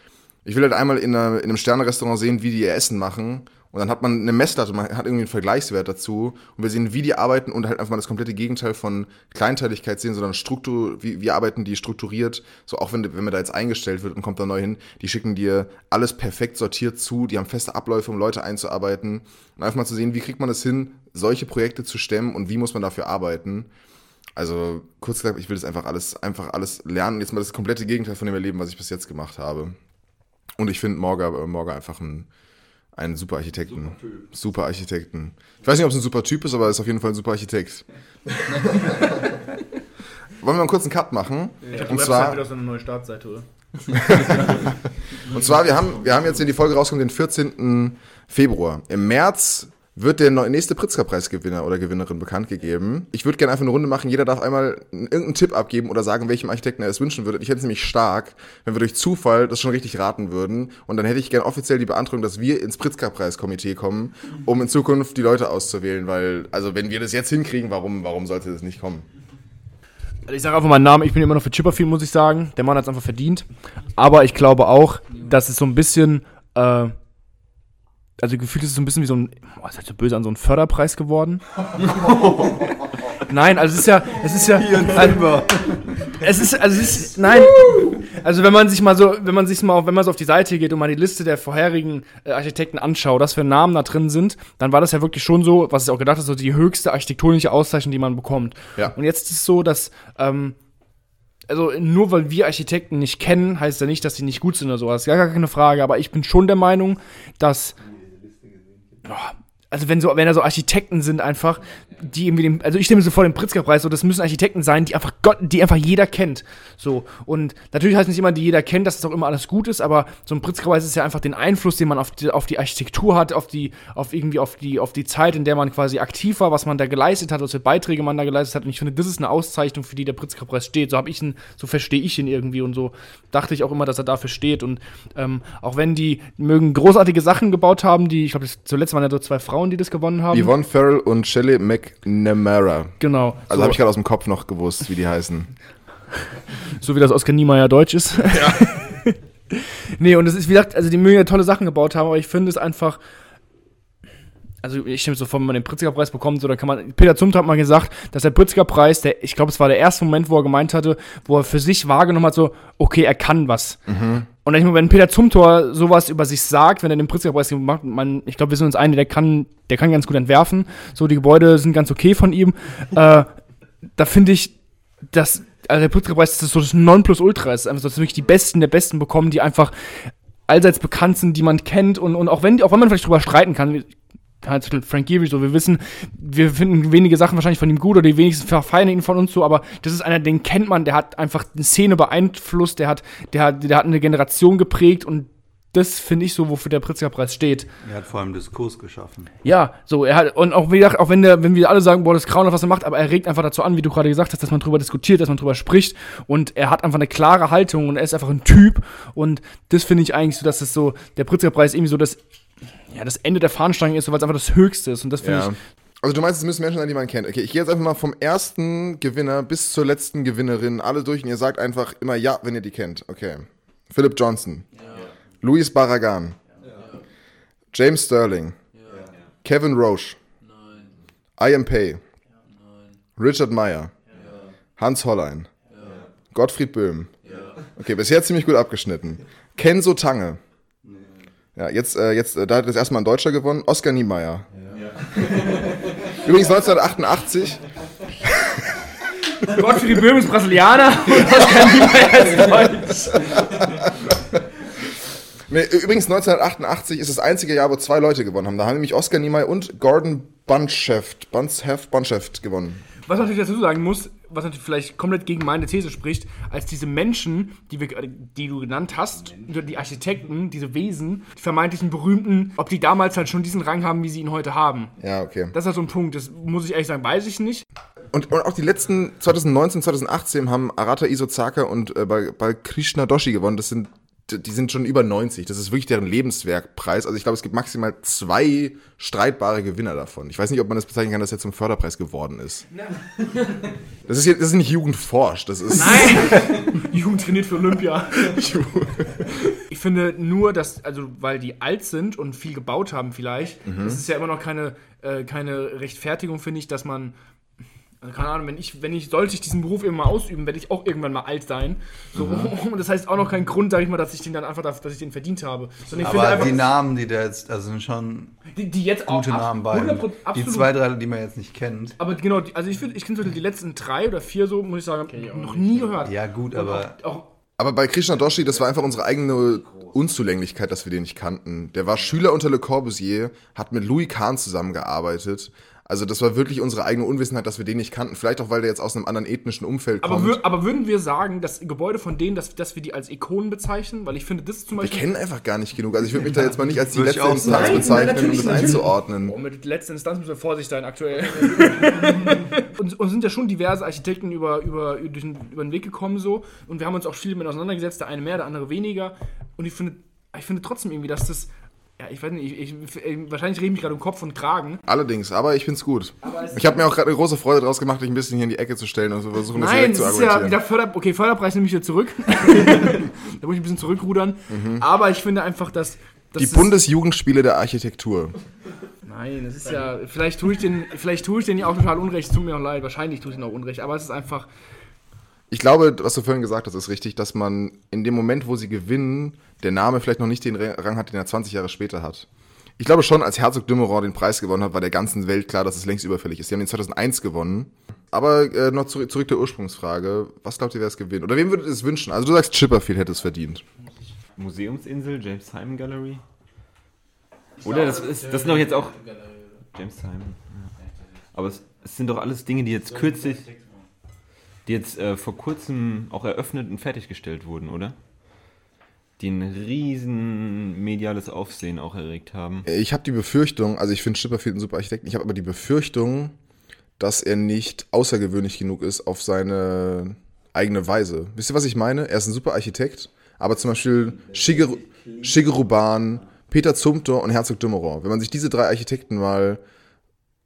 ich will halt einmal in, einer, in einem Sternerestaurant sehen, wie die ihr Essen machen. Und dann hat man eine Messlatte, man hat irgendwie einen Vergleichswert dazu. Und wir sehen, wie die arbeiten und halt einfach mal das komplette Gegenteil von Kleinteiligkeit sehen, sondern Struktur, wie, wie arbeiten die strukturiert. So auch wenn, wenn man da jetzt eingestellt wird und kommt da neu hin, die schicken dir alles perfekt sortiert zu, die haben feste Abläufe, um Leute einzuarbeiten. Und einfach mal zu sehen, wie kriegt man es hin, solche Projekte zu stemmen und wie muss man dafür arbeiten. Also kurz gesagt, ich will das einfach alles, einfach alles lernen. Jetzt mal das komplette Gegenteil von dem erleben, was ich bis jetzt gemacht habe. Und ich finde Morga, äh, Morga einfach ein, einen super Architekten. Super, Architekten. Ich weiß nicht, ob es ein super Typ ist, aber er ist auf jeden Fall ein super Architekt. Wollen wir mal einen kurzen Cut machen? und zwar, wieder so eine neue Startseite, oder? und zwar, wir haben, wir haben jetzt in die Folge rausgekommen, den 14. Februar. Im März wird der nächste Pritzker-Preisgewinner oder Gewinnerin bekannt gegeben. Ich würde gerne einfach eine Runde machen. Jeder darf einmal irgendeinen Tipp abgeben oder sagen, welchem Architekten er es wünschen würde. Ich hätte es nämlich stark, wenn wir durch Zufall das schon richtig raten würden. Und dann hätte ich gerne offiziell die Beantragung, dass wir ins Pritzker-Preiskomitee kommen, um in Zukunft die Leute auszuwählen. Weil, also wenn wir das jetzt hinkriegen, warum, warum sollte das nicht kommen? Also ich sage einfach meinen Namen, ich bin immer noch für Chipperfield, muss ich sagen. Der Mann hat es einfach verdient. Aber ich glaube auch, dass es so ein bisschen, äh, also gefühlt ist es so ein bisschen wie so ein, oh, ist halt so böse an so ein Förderpreis geworden. nein, also es ist ja, es ist ja, also, es ist, also es ist, nein, also wenn man sich mal so, wenn man sich mal, auf, wenn man so auf die Seite geht und mal die Liste der vorherigen äh, Architekten anschaut, was für Namen da drin sind, dann war das ja wirklich schon so, was ich auch gedacht habe, so die höchste architektonische Auszeichnung, die man bekommt. Ja. Und jetzt ist es so, dass, ähm, also nur weil wir Architekten nicht kennen, heißt ja nicht, dass sie nicht gut sind oder sowas. Ja, gar keine Frage. Aber ich bin schon der Meinung, dass. Oh, also wenn so, wenn da so Architekten sind einfach, die irgendwie dem, also ich stelle mir so vor den Pritzker-Preis, so das müssen Architekten sein, die einfach Gott, die einfach jeder kennt. So. Und natürlich heißt nicht immer, die jeder kennt, dass das auch immer alles gut ist, aber so ein Pritzker-Preis ist ja einfach den Einfluss, den man auf die, auf die Architektur hat, auf die, auf irgendwie auf die, auf die Zeit, in der man quasi aktiv war, was man da geleistet hat, was für Beiträge man da geleistet hat. Und ich finde, das ist eine Auszeichnung, für die der Pritzker-Preis steht. So habe ich ihn, so verstehe ich ihn irgendwie und so dachte ich auch immer, dass er dafür steht. Und ähm, auch wenn die mögen großartige Sachen gebaut haben, die, ich glaube, zuletzt waren ja so zwei Frauen, die das gewonnen haben. Yvonne Farrell und Shelley McNamara. Genau. Also so, habe ich gerade aus dem Kopf noch gewusst, wie die heißen. so wie das Oskar Niemeyer Deutsch ist. Ja. nee, und es ist, wie gesagt, also die mögen ja tolle Sachen gebaut haben, aber ich finde es einfach. Also ich so vor, wenn man den Pritzker-Preis bekommt, so, dann kann man. Peter Zumth hat mal gesagt, dass der Pritzker-Preis, der, ich glaube, es war der erste Moment, wo er gemeint hatte, wo er für sich wahrgenommen hat, so, okay, er kann was. Und ich meine, wenn Peter Zumthor sowas über sich sagt, wenn er den Pritzker-Preis macht, man, ich glaube, wir sind uns einig, der kann, der kann ganz gut entwerfen. So, die Gebäude sind ganz okay von ihm. äh, da finde ich, dass, also der Pritzker-Preis, ist so das Nonplusultra ist. Einfach so, dass wirklich die Besten der Besten bekommen, die einfach allseits bekannt sind, die man kennt und, und auch wenn, auch wenn man vielleicht drüber streiten kann, halt Frank Gehry so, wir wissen, wir finden wenige Sachen wahrscheinlich von ihm gut oder die wenigsten verfeiern ihn von uns so, aber das ist einer, den kennt man, der hat einfach eine Szene beeinflusst, der hat, der hat, der hat eine Generation geprägt und das finde ich so, wofür der Pritzker-Preis steht. Er hat vor allem Diskurs geschaffen. Ja, so, er hat, und auch wie gesagt, auch wenn der, wenn wir alle sagen, boah, das ist grauenhaft, was er macht, aber er regt einfach dazu an, wie du gerade gesagt hast, dass man drüber diskutiert, dass man drüber spricht und er hat einfach eine klare Haltung und er ist einfach ein Typ und das finde ich eigentlich so, dass es so, der Pritzker-Preis irgendwie so das, ja, das Ende der Fahnenstange ist, weil es einfach das Höchste ist und das finde Ja. ich, Also du meinst, es müssen Menschen sein, die man kennt. Okay, ich gehe jetzt einfach mal vom ersten Gewinner bis zur letzten Gewinnerin alle durch und ihr sagt einfach immer ja, wenn ihr die kennt. Okay. Philip Johnson. Luis Barragan. James Sterling. Kevin Roche. Ian Pay. Richard Meyer. Hans Hollein. Gottfried Böhm. Okay, bisher ziemlich gut abgeschnitten. Kenzo Tange. Ja, jetzt, äh, jetzt äh, da hat das erstmal ein Deutscher gewonnen. Oskar Niemeyer. Übrigens 1988. Gottfried Böhm ist Brasilianer und Oskar Niemeyer ist Deutsch. Nee, übrigens 1988 ist das einzige Jahr, wo zwei Leute gewonnen haben. Da haben nämlich Oskar Niemeyer und Gordon Buncheft, Buncheft, Buncheft gewonnen. Was man natürlich dazu sagen muss, was natürlich vielleicht komplett gegen meine These spricht, als diese Menschen, die, wir, die du genannt hast, die Architekten, diese Wesen, die vermeintlichen Berühmten, ob die damals halt schon diesen Rang haben, wie sie ihn heute haben. Ja, okay. Das ist halt so ein Punkt, das muss ich ehrlich sagen, weiß ich nicht. Und, und auch die letzten 2019, 2018 haben Arata Isozaka und äh, Bal- Balkrishna Doshi gewonnen. Das sind, die sind schon über 90. Das ist wirklich deren Lebenswerkpreis. Also ich glaube, es gibt maximal zwei streitbare Gewinner davon. Ich weiß nicht, ob man das bezeichnen kann, dass er zum Förderpreis geworden ist. Das ist, jetzt, das ist nicht Jugendforsch. Das ist. Nein! Jugend trainiert für Olympia. ich finde nur, dass, also weil die alt sind und viel gebaut haben vielleicht, das ist ja immer noch keine, äh, keine Rechtfertigung, finde ich, dass man. Also keine Ahnung, wenn ich, wenn ich, sollte ich diesen Beruf immer mal ausüben, werde ich auch irgendwann mal alt sein. So, Und das heißt auch noch kein Grund, sag ich mal, dass ich den dann einfach, dass ich den verdient habe. Sondern ich Aber finde die einfach, Namen, die da jetzt, also sind schon die, die jetzt auch gute ab- Namen bei. 100%, Die zwei, drei, die man jetzt nicht kennt. Aber genau, also ich finde, ich kenne die letzten drei oder vier so, muss ich sagen, noch nie gehört. Ja, gut, aber Auch, auch Aber bei Krishna Doshi, das war einfach unsere eigene Unzulänglichkeit, dass wir den nicht kannten. Der war Schüler unter Le Corbusier, hat mit Louis Kahn zusammengearbeitet. Also das war wirklich unsere eigene Unwissenheit, dass wir den nicht kannten. Vielleicht auch, weil der jetzt aus einem anderen ethnischen Umfeld Aber, kommt. aber würden wir sagen, dass Gebäude von denen, dass, dass wir die als Ikonen bezeichnen? Weil ich finde, das ist zum wir Beispiel. kennen einfach gar nicht genug. Also ich würde mich da jetzt mal nicht als die letzte auch Instanz sagen. bezeichnen, Nein, um das natürlich. einzuordnen. Oh, mit letzter Instanz müssen wir vorsichtig sein aktuell. und, und sind ja schon diverse Architekten über, über, über, durch den, über den Weg gekommen so. Und wir haben uns auch viel damit auseinandergesetzt, der eine mehr, der andere weniger. Und ich finde, ich finde trotzdem irgendwie, dass das. Ja, ich weiß nicht, ich, ich, wahrscheinlich rede ich mich gerade um Kopf und Kragen. Allerdings, aber ich find's gut. es- Ich habe mir auch gerade eine große Freude draus gemacht, dich ein bisschen hier in die Ecke zu stellen und zu versuchen, das Nein, direkt das zu ist ja argumentieren. wieder Förder okay, Förderpreis nehme ich wieder zurück. da muss ich ein bisschen zurückrudern. Mhm. Aber ich finde einfach, dass das Die Bundesjugendspiele der Architektur. Nein, das ist ja. Vielleicht tue ich den, vielleicht tue ich den ja auch total unrecht. Es tut mir auch leid. Wahrscheinlich tue ich den auch unrecht. Aber es ist einfach. Ich glaube, was du vorhin gesagt hast, ist richtig, dass man in dem Moment, wo sie gewinnen, der Name vielleicht noch nicht den Ra- Rang hat, den er 20 Jahre später hat. Ich glaube schon, als Herzog Dümmerow den Preis gewonnen hat, war der ganzen Welt klar, dass es längst überfällig ist. Sie haben den 2001 gewonnen. Aber äh, noch zurück, zurück der Ursprungsfrage. Was glaubt ihr, wer es gewinnt? Oder wem würdet ihr es wünschen? Also du sagst, Chipperfield hätte es verdient. Museumsinsel, James Simon Gallery. Oder das, ist, das sind doch jetzt auch. James Simon. Ja. Aber es, es sind doch alles Dinge, die jetzt kürzlich. Die jetzt äh, vor kurzem auch eröffnet und fertiggestellt wurden, oder? Die ein riesen mediales Aufsehen auch erregt haben. Ich habe die Befürchtung, also ich finde Chipperfield ein super Architekten, ich habe aber die Befürchtung, dass er nicht außergewöhnlich genug ist auf seine eigene Weise. Wisst ihr, was ich meine? Er ist ein super Architekt, aber zum Beispiel Shigeru, Ban, Peter Zumthor und Herzog Dümmerow. Wenn man sich diese drei Architekten mal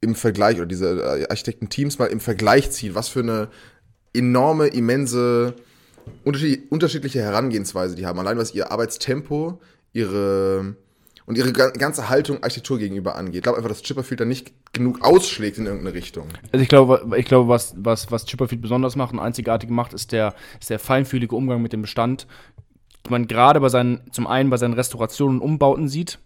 im Vergleich, oder diese äh, Architektenteams mal im Vergleich zieht, was für eine enorme, immense, unterschiedliche Herangehensweise die haben. Allein was ihr Arbeitstempo, ihre und ihre ga- ganze Haltung Architektur gegenüber angeht. Ich glaube einfach, dass Chipperfield da nicht genug ausschlägt in irgendeine Richtung. Also ich glaube, ich glaube, was, was, was Chipperfield besonders macht und einzigartig macht, ist der, ist der feinfühlige Umgang mit dem Bestand. Man gerade bei seinen, zum einen bei seinen Restaurationen und Umbauten sieht.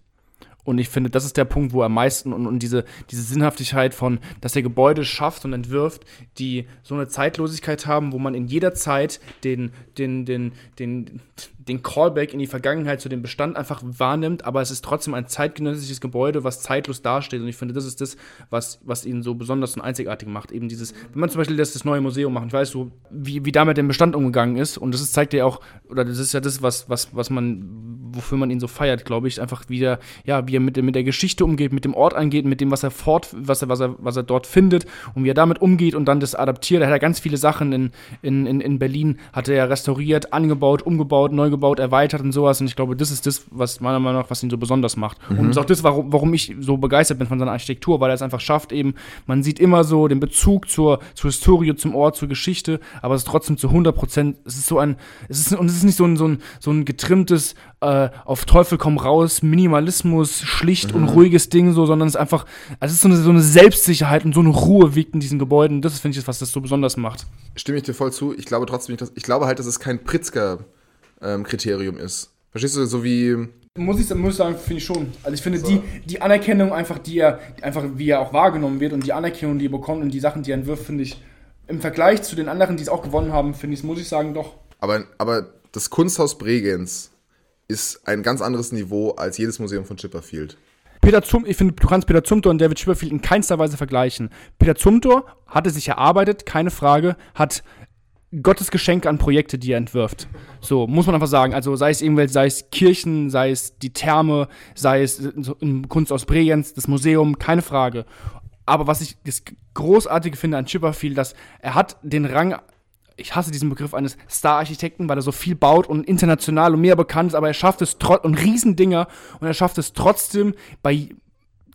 Und ich finde, das ist der Punkt, wo er am meisten und, und diese, diese Sinnhaftigkeit von, dass er Gebäude schafft und entwirft, die so eine Zeitlosigkeit haben, wo man in jeder Zeit den, den, den, den, den Callback in die Vergangenheit zu dem Bestand einfach wahrnimmt, aber es ist trotzdem ein zeitgenössisches Gebäude, was zeitlos dasteht. Und ich finde, das ist das, was, was ihn so besonders und einzigartig macht. Eben dieses, wenn man zum Beispiel das, das neue Museum macht, ich weiß so, wie, wie da mit dem Bestand umgegangen ist. Und das ist, zeigt ja auch, oder das ist ja das, was, was, was man, wofür man ihn so feiert, glaube ich, einfach wieder, ja, wie er mit, der- mit der Geschichte umgeht, mit dem Ort angeht, mit dem, was er fort, was er, was er, was er dort findet und wie er damit umgeht und dann das adaptiert. Er hat ja ganz viele Sachen in, in, in, in Berlin, hat er ja restauriert, angebaut, umgebaut, neu gebaut, erweitert und sowas. Und ich glaube, das ist das, was meiner Meinung nach, was ihn so besonders macht. Und das ist auch das, warum, warum ich so begeistert bin von seiner Architektur, weil er es einfach schafft, eben, man sieht immer so den Bezug zur, zur Historie, zum Ort, zur Geschichte, aber es ist trotzdem zu 100 Prozent, es ist so ein, es ist, und es ist nicht so ein, so ein, so ein getrimmtes, äh, auf Teufel komm raus, Minimalismus, schlicht und ruhiges Ding, so, sondern es ist einfach, also es ist so eine, so eine Selbstsicherheit und so eine Ruhe wiegt in diesen Gebäuden. Das finde ich, was das so besonders macht. Stimme ich dir voll zu. Ich glaube trotzdem nicht, dass, ich glaube halt, dass es kein Pritzker-Kriterium ist. Verstehst du, so wie, Muss ich, muss ich sagen, finde ich schon. Also ich finde die, die Anerkennung einfach, die er, einfach wie er auch wahrgenommen wird und die Anerkennung, die er bekommt und die Sachen, die er entwirft, finde ich, im Vergleich zu den anderen, die es auch gewonnen haben, finde ich, muss ich sagen, doch. aber, aber das Kunsthaus Bregenz ist ein ganz anderes Niveau als jedes Museum von Chipperfield. Peter Zum, ich finde, du kannst Peter Zumthor und David Chipperfield in keinster Weise vergleichen. Peter Zumthor hatte sich erarbeitet, keine Frage, hat Gottes Geschenk an Projekte, die er entwirft. So, muss man einfach sagen. Also sei es irgendwelche, sei es Kirchen, sei es die Therme, sei es Kunst aus Bregenz, das Museum, keine Frage. Aber was ich das Großartige finde an Chipperfield, dass er hat den Rang ich hasse diesen Begriff eines Star-Architekten, weil er so viel baut und international und mehr bekannt ist, aber er schafft es trotz und Riesendinger und er schafft es trotzdem bei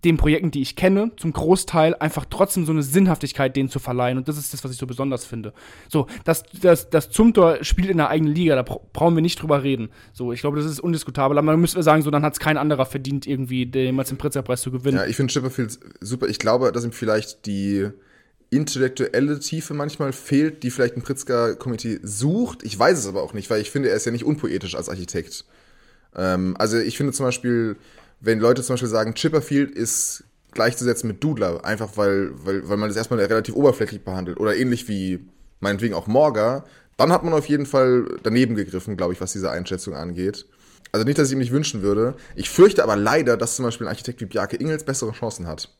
den Projekten, die ich kenne, zum Großteil einfach trotzdem so eine Sinnhaftigkeit denen zu verleihen und das ist das, was ich so besonders finde. So, das, das, das Zumthor spielt in der eigenen Liga, da bra brauchen wir nicht drüber reden. So, ich glaube, das ist undiskutabel, aber dann müssen wir sagen, so, dann hat es kein anderer verdient, irgendwie jemals den Pritzerpreis zu gewinnen. Ja, ich finde Chipperfield super. Ich glaube, dass ihm vielleicht die intellektuelle Tiefe manchmal fehlt, die vielleicht ein Pritzker-Komitee sucht. Ich weiß es aber auch nicht, weil ich finde, er ist ja nicht unpoetisch als Architekt. Ähm, also ich finde zum Beispiel, wenn Leute zum Beispiel sagen, Chipperfield ist gleichzusetzen mit Dudler, einfach weil, weil, weil man das erstmal relativ oberflächlich behandelt. Oder ähnlich wie meinetwegen auch Morga, dann hat man auf jeden Fall daneben gegriffen, glaube ich, was diese Einschätzung angeht. Also nicht, dass ich ihm nicht wünschen würde. Ich fürchte aber leider, dass zum Beispiel ein Architekt wie Bjarke Ingels bessere Chancen hat.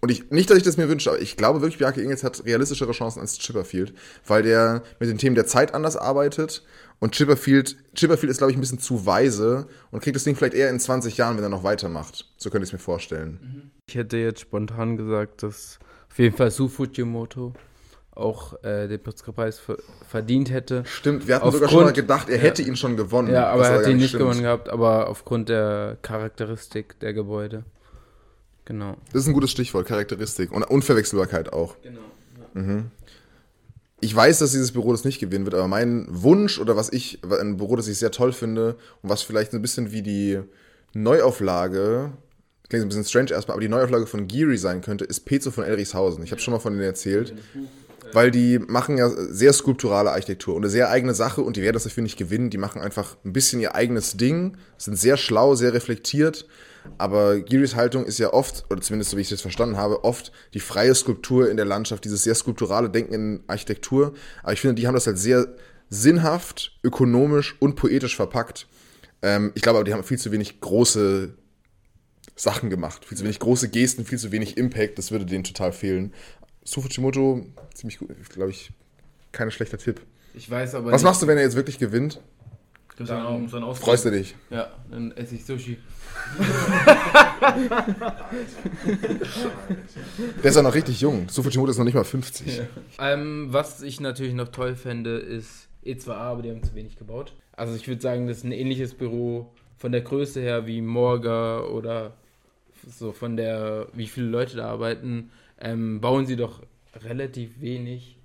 Und ich, nicht, dass ich das mir wünsche, aber ich glaube wirklich, Bjarke Ingels hat realistischere Chancen als Chipperfield, weil der mit den Themen der Zeit anders arbeitet. Und Chipperfield, Chipperfield ist, glaube ich, ein bisschen zu weise und kriegt das Ding vielleicht eher in 20 Jahren, wenn er noch weitermacht. So könnte ich es mir vorstellen. Ich hätte jetzt spontan gesagt, dass auf jeden Fall Su Fujimoto auch äh, den Pritzker-Preis ver verdient hätte. Stimmt, wir hatten sogar schon Aufgrund- mal gedacht, er ja. hätte ihn schon gewonnen. Ja, aber er hat gar ihn nicht stimmt. gewonnen gehabt, aber aufgrund der Charakteristik der Gebäude. Genau. Das ist ein gutes Stichwort, Charakteristik. Und Unverwechselbarkeit auch. Genau. Mhm. Ich weiß, dass dieses Büro das nicht gewinnen wird, aber mein Wunsch oder was ich, ein Büro, das ich sehr toll finde und was vielleicht so ein bisschen wie die, Neuauflage, klingt ein bisschen strange erstmal, aber die Neuauflage von Geary sein könnte, ist Pezo von Elrichshausen. Ich habe schon mal von denen erzählt. Weil die machen ja sehr skulpturale Architektur und eine sehr eigene Sache und die werden das dafür nicht gewinnen. Die machen einfach ein bisschen ihr eigenes Ding, sind sehr schlau, sehr reflektiert. Aber Giris Haltung ist ja oft, oder zumindest so wie ich es verstanden habe, oft die freie Skulptur in der Landschaft, dieses sehr skulpturale Denken in Architektur. Aber ich finde, die haben das halt sehr sinnhaft, ökonomisch und poetisch verpackt. Ähm, ich glaube aber, die haben viel zu wenig große Sachen gemacht. Viel zu wenig große Gesten, viel zu wenig Impact. Das würde denen total fehlen. Sufujimoto, ziemlich gut, glaube ich, kein schlechter Tipp. Ich weiß aber Was machst du, wenn er jetzt wirklich gewinnt? Gibt's dann auch so einen Ausdruck? Freust du dich? Ja, dann esse ich Sushi. Der ist auch noch richtig jung. Sufujimoto ist noch nicht mal 50. Ähm, was ich natürlich noch toll fände, ist E2A, aber die haben zu wenig gebaut. Also ich würde sagen, das ist ein ähnliches Büro von der Größe her wie Morga oder so von der, wie viele Leute da arbeiten, ähm, bauen sie doch relativ wenig.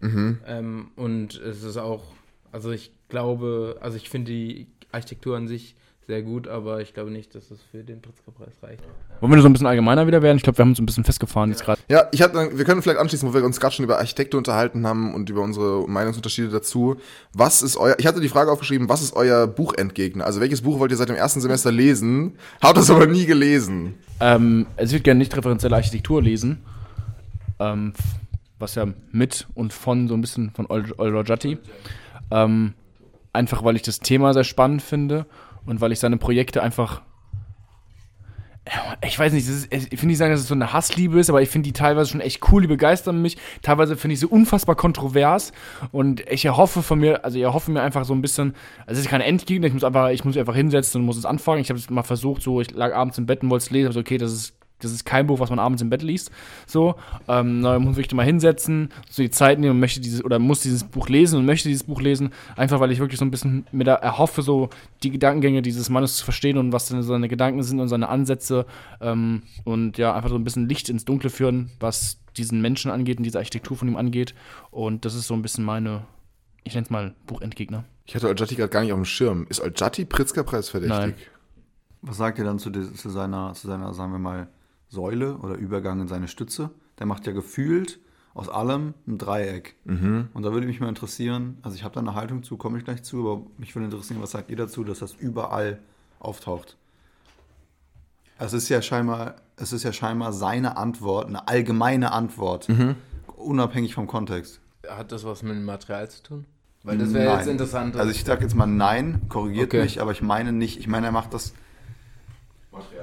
Ähm, und es ist auch, also ich glaube, also ich finde die Architektur an sich sehr gut, aber ich glaube nicht, dass es für den Pritzker-Preis reicht. Wollen wir so ein bisschen allgemeiner wieder werden? Ich glaube, wir haben uns ein bisschen festgefahren jetzt gerade. Ja, ich hab, wir können vielleicht anschließen, wo wir uns gerade schon über Architektur unterhalten haben und über unsere Meinungsunterschiede dazu. Was ist euer, ich hatte die Frage aufgeschrieben, was ist euer Buchendgegner? Also welches Buch wollt ihr seit dem ersten Semester lesen? Habt das aber nie gelesen. Ähm, also ich würde gerne nicht referenzielle Architektur lesen. Ähm, was ja mit und von so ein bisschen von Ol Ol Rojati. Ähm, einfach weil ich das Thema sehr spannend finde und weil ich seine Projekte einfach. Ich weiß nicht, ist, ich finde nicht sagen, dass es so eine Hassliebe ist, aber ich finde die teilweise schon echt cool, die begeistern mich. Teilweise finde ich sie unfassbar kontrovers und ich erhoffe von mir, also ich erhoffe mir einfach so ein bisschen, also es ist kein Endgegner, ich muss einfach, ich muss einfach hinsetzen und muss es anfangen. Ich habe es mal versucht, so, ich lag abends im Bett und wollte es lesen, aber so, okay, das ist das ist kein Buch, was man abends im Bett liest. So, ähm, man muss wirklich mal hinsetzen, so die Zeit nehmen und möchte dieses oder muss dieses Buch lesen und möchte dieses Buch lesen, einfach weil ich wirklich so ein bisschen mir da erhoffe, so die Gedankengänge dieses Mannes zu verstehen und was denn seine Gedanken sind und seine Ansätze ähm, und ja, einfach so ein bisschen Licht ins Dunkle führen, was diesen Menschen angeht und diese Architektur von ihm angeht. Und das ist so ein bisschen meine, ich nenne es mal Buchendgegner. Ich hatte Oljati gerade gar nicht auf dem Schirm. Ist Oljati Pritzker-Preis verdächtig? Nein. Was sagt ihr dann zu, zu, seiner, zu seiner, sagen wir mal, Säule oder Übergang in seine Stütze? Der macht ja gefühlt aus allem ein Dreieck. Und da würde mich mal interessieren, also ich habe da eine Haltung zu, komme ich gleich zu, aber mich würde interessieren, was sagt ihr dazu, dass das überall auftaucht? Es ist ja scheinbar, es ist ja scheinbar seine Antwort, eine allgemeine Antwort, unabhängig vom Kontext. Hat das was mit dem Material zu tun? Weil das wäre jetzt interessant. Also ich sage jetzt mal nein, korrigiert Okay. mich, aber ich meine nicht, ich meine, er macht das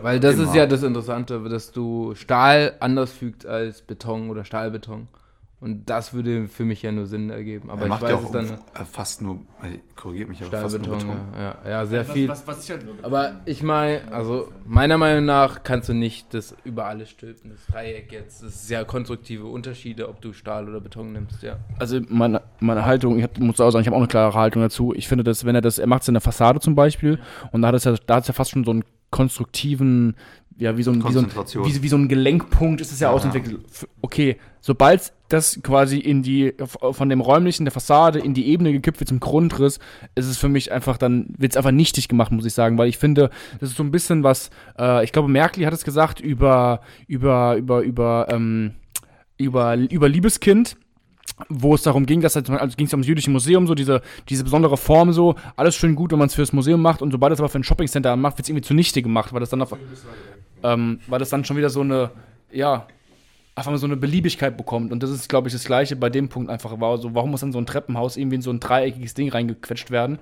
Weil das Immer. ist ja das Interessante, dass du Stahl anders fügst als Beton oder Stahlbeton. Und das würde für mich ja nur Sinn ergeben. Aber er ich macht weiß ja es auch dann äh, fast nur, äh, korrigiert mich, aber fast nur Stahlbeton. Beton. Ja, ja, ja, sehr viel. was ich halt Aber ich meine, also meiner Meinung nach kannst du nicht das über alles stülpen, das Dreieck jetzt. Das ist ja konstruktive Unterschiede, ob du Stahl oder Beton nimmst, ja. also meine, meine Haltung, ich hab, muss auch sagen, ich habe auch eine klare Haltung dazu. Ich finde, dass wenn er das, er macht es in der Fassade zum Beispiel und da hat es ja, da hat es ja fast schon so einen konstruktiven, ja, wie so ein, wie so ein, wie, wie so ein Gelenkpunkt ist es ja, Ja, ausentwickelt. Okay, sobald das quasi in die, von dem räumlichen der Fassade in die Ebene gekippt wird zum Grundriss, ist es für mich einfach, dann wird es einfach nichtig gemacht, muss ich sagen, weil ich finde, das ist so ein bisschen was, äh, ich glaube, Merkel hat es gesagt über, über, über, über, ähm, über, über Liebeskind wo es darum ging, dass halt, also ging es ums jüdische Museum, so diese, diese besondere Form, so, alles schön gut, wenn man es fürs Museum macht und sobald es aber für ein Shoppingcenter macht, wird es irgendwie zunichte gemacht, weil das dann auf, ähm, weil das dann schon wieder so eine, ja, einfach mal so eine Beliebigkeit bekommt. Und das ist, glaube ich, das Gleiche bei dem Punkt einfach war. So, warum muss dann so ein Treppenhaus irgendwie in so ein dreieckiges Ding reingequetscht werden?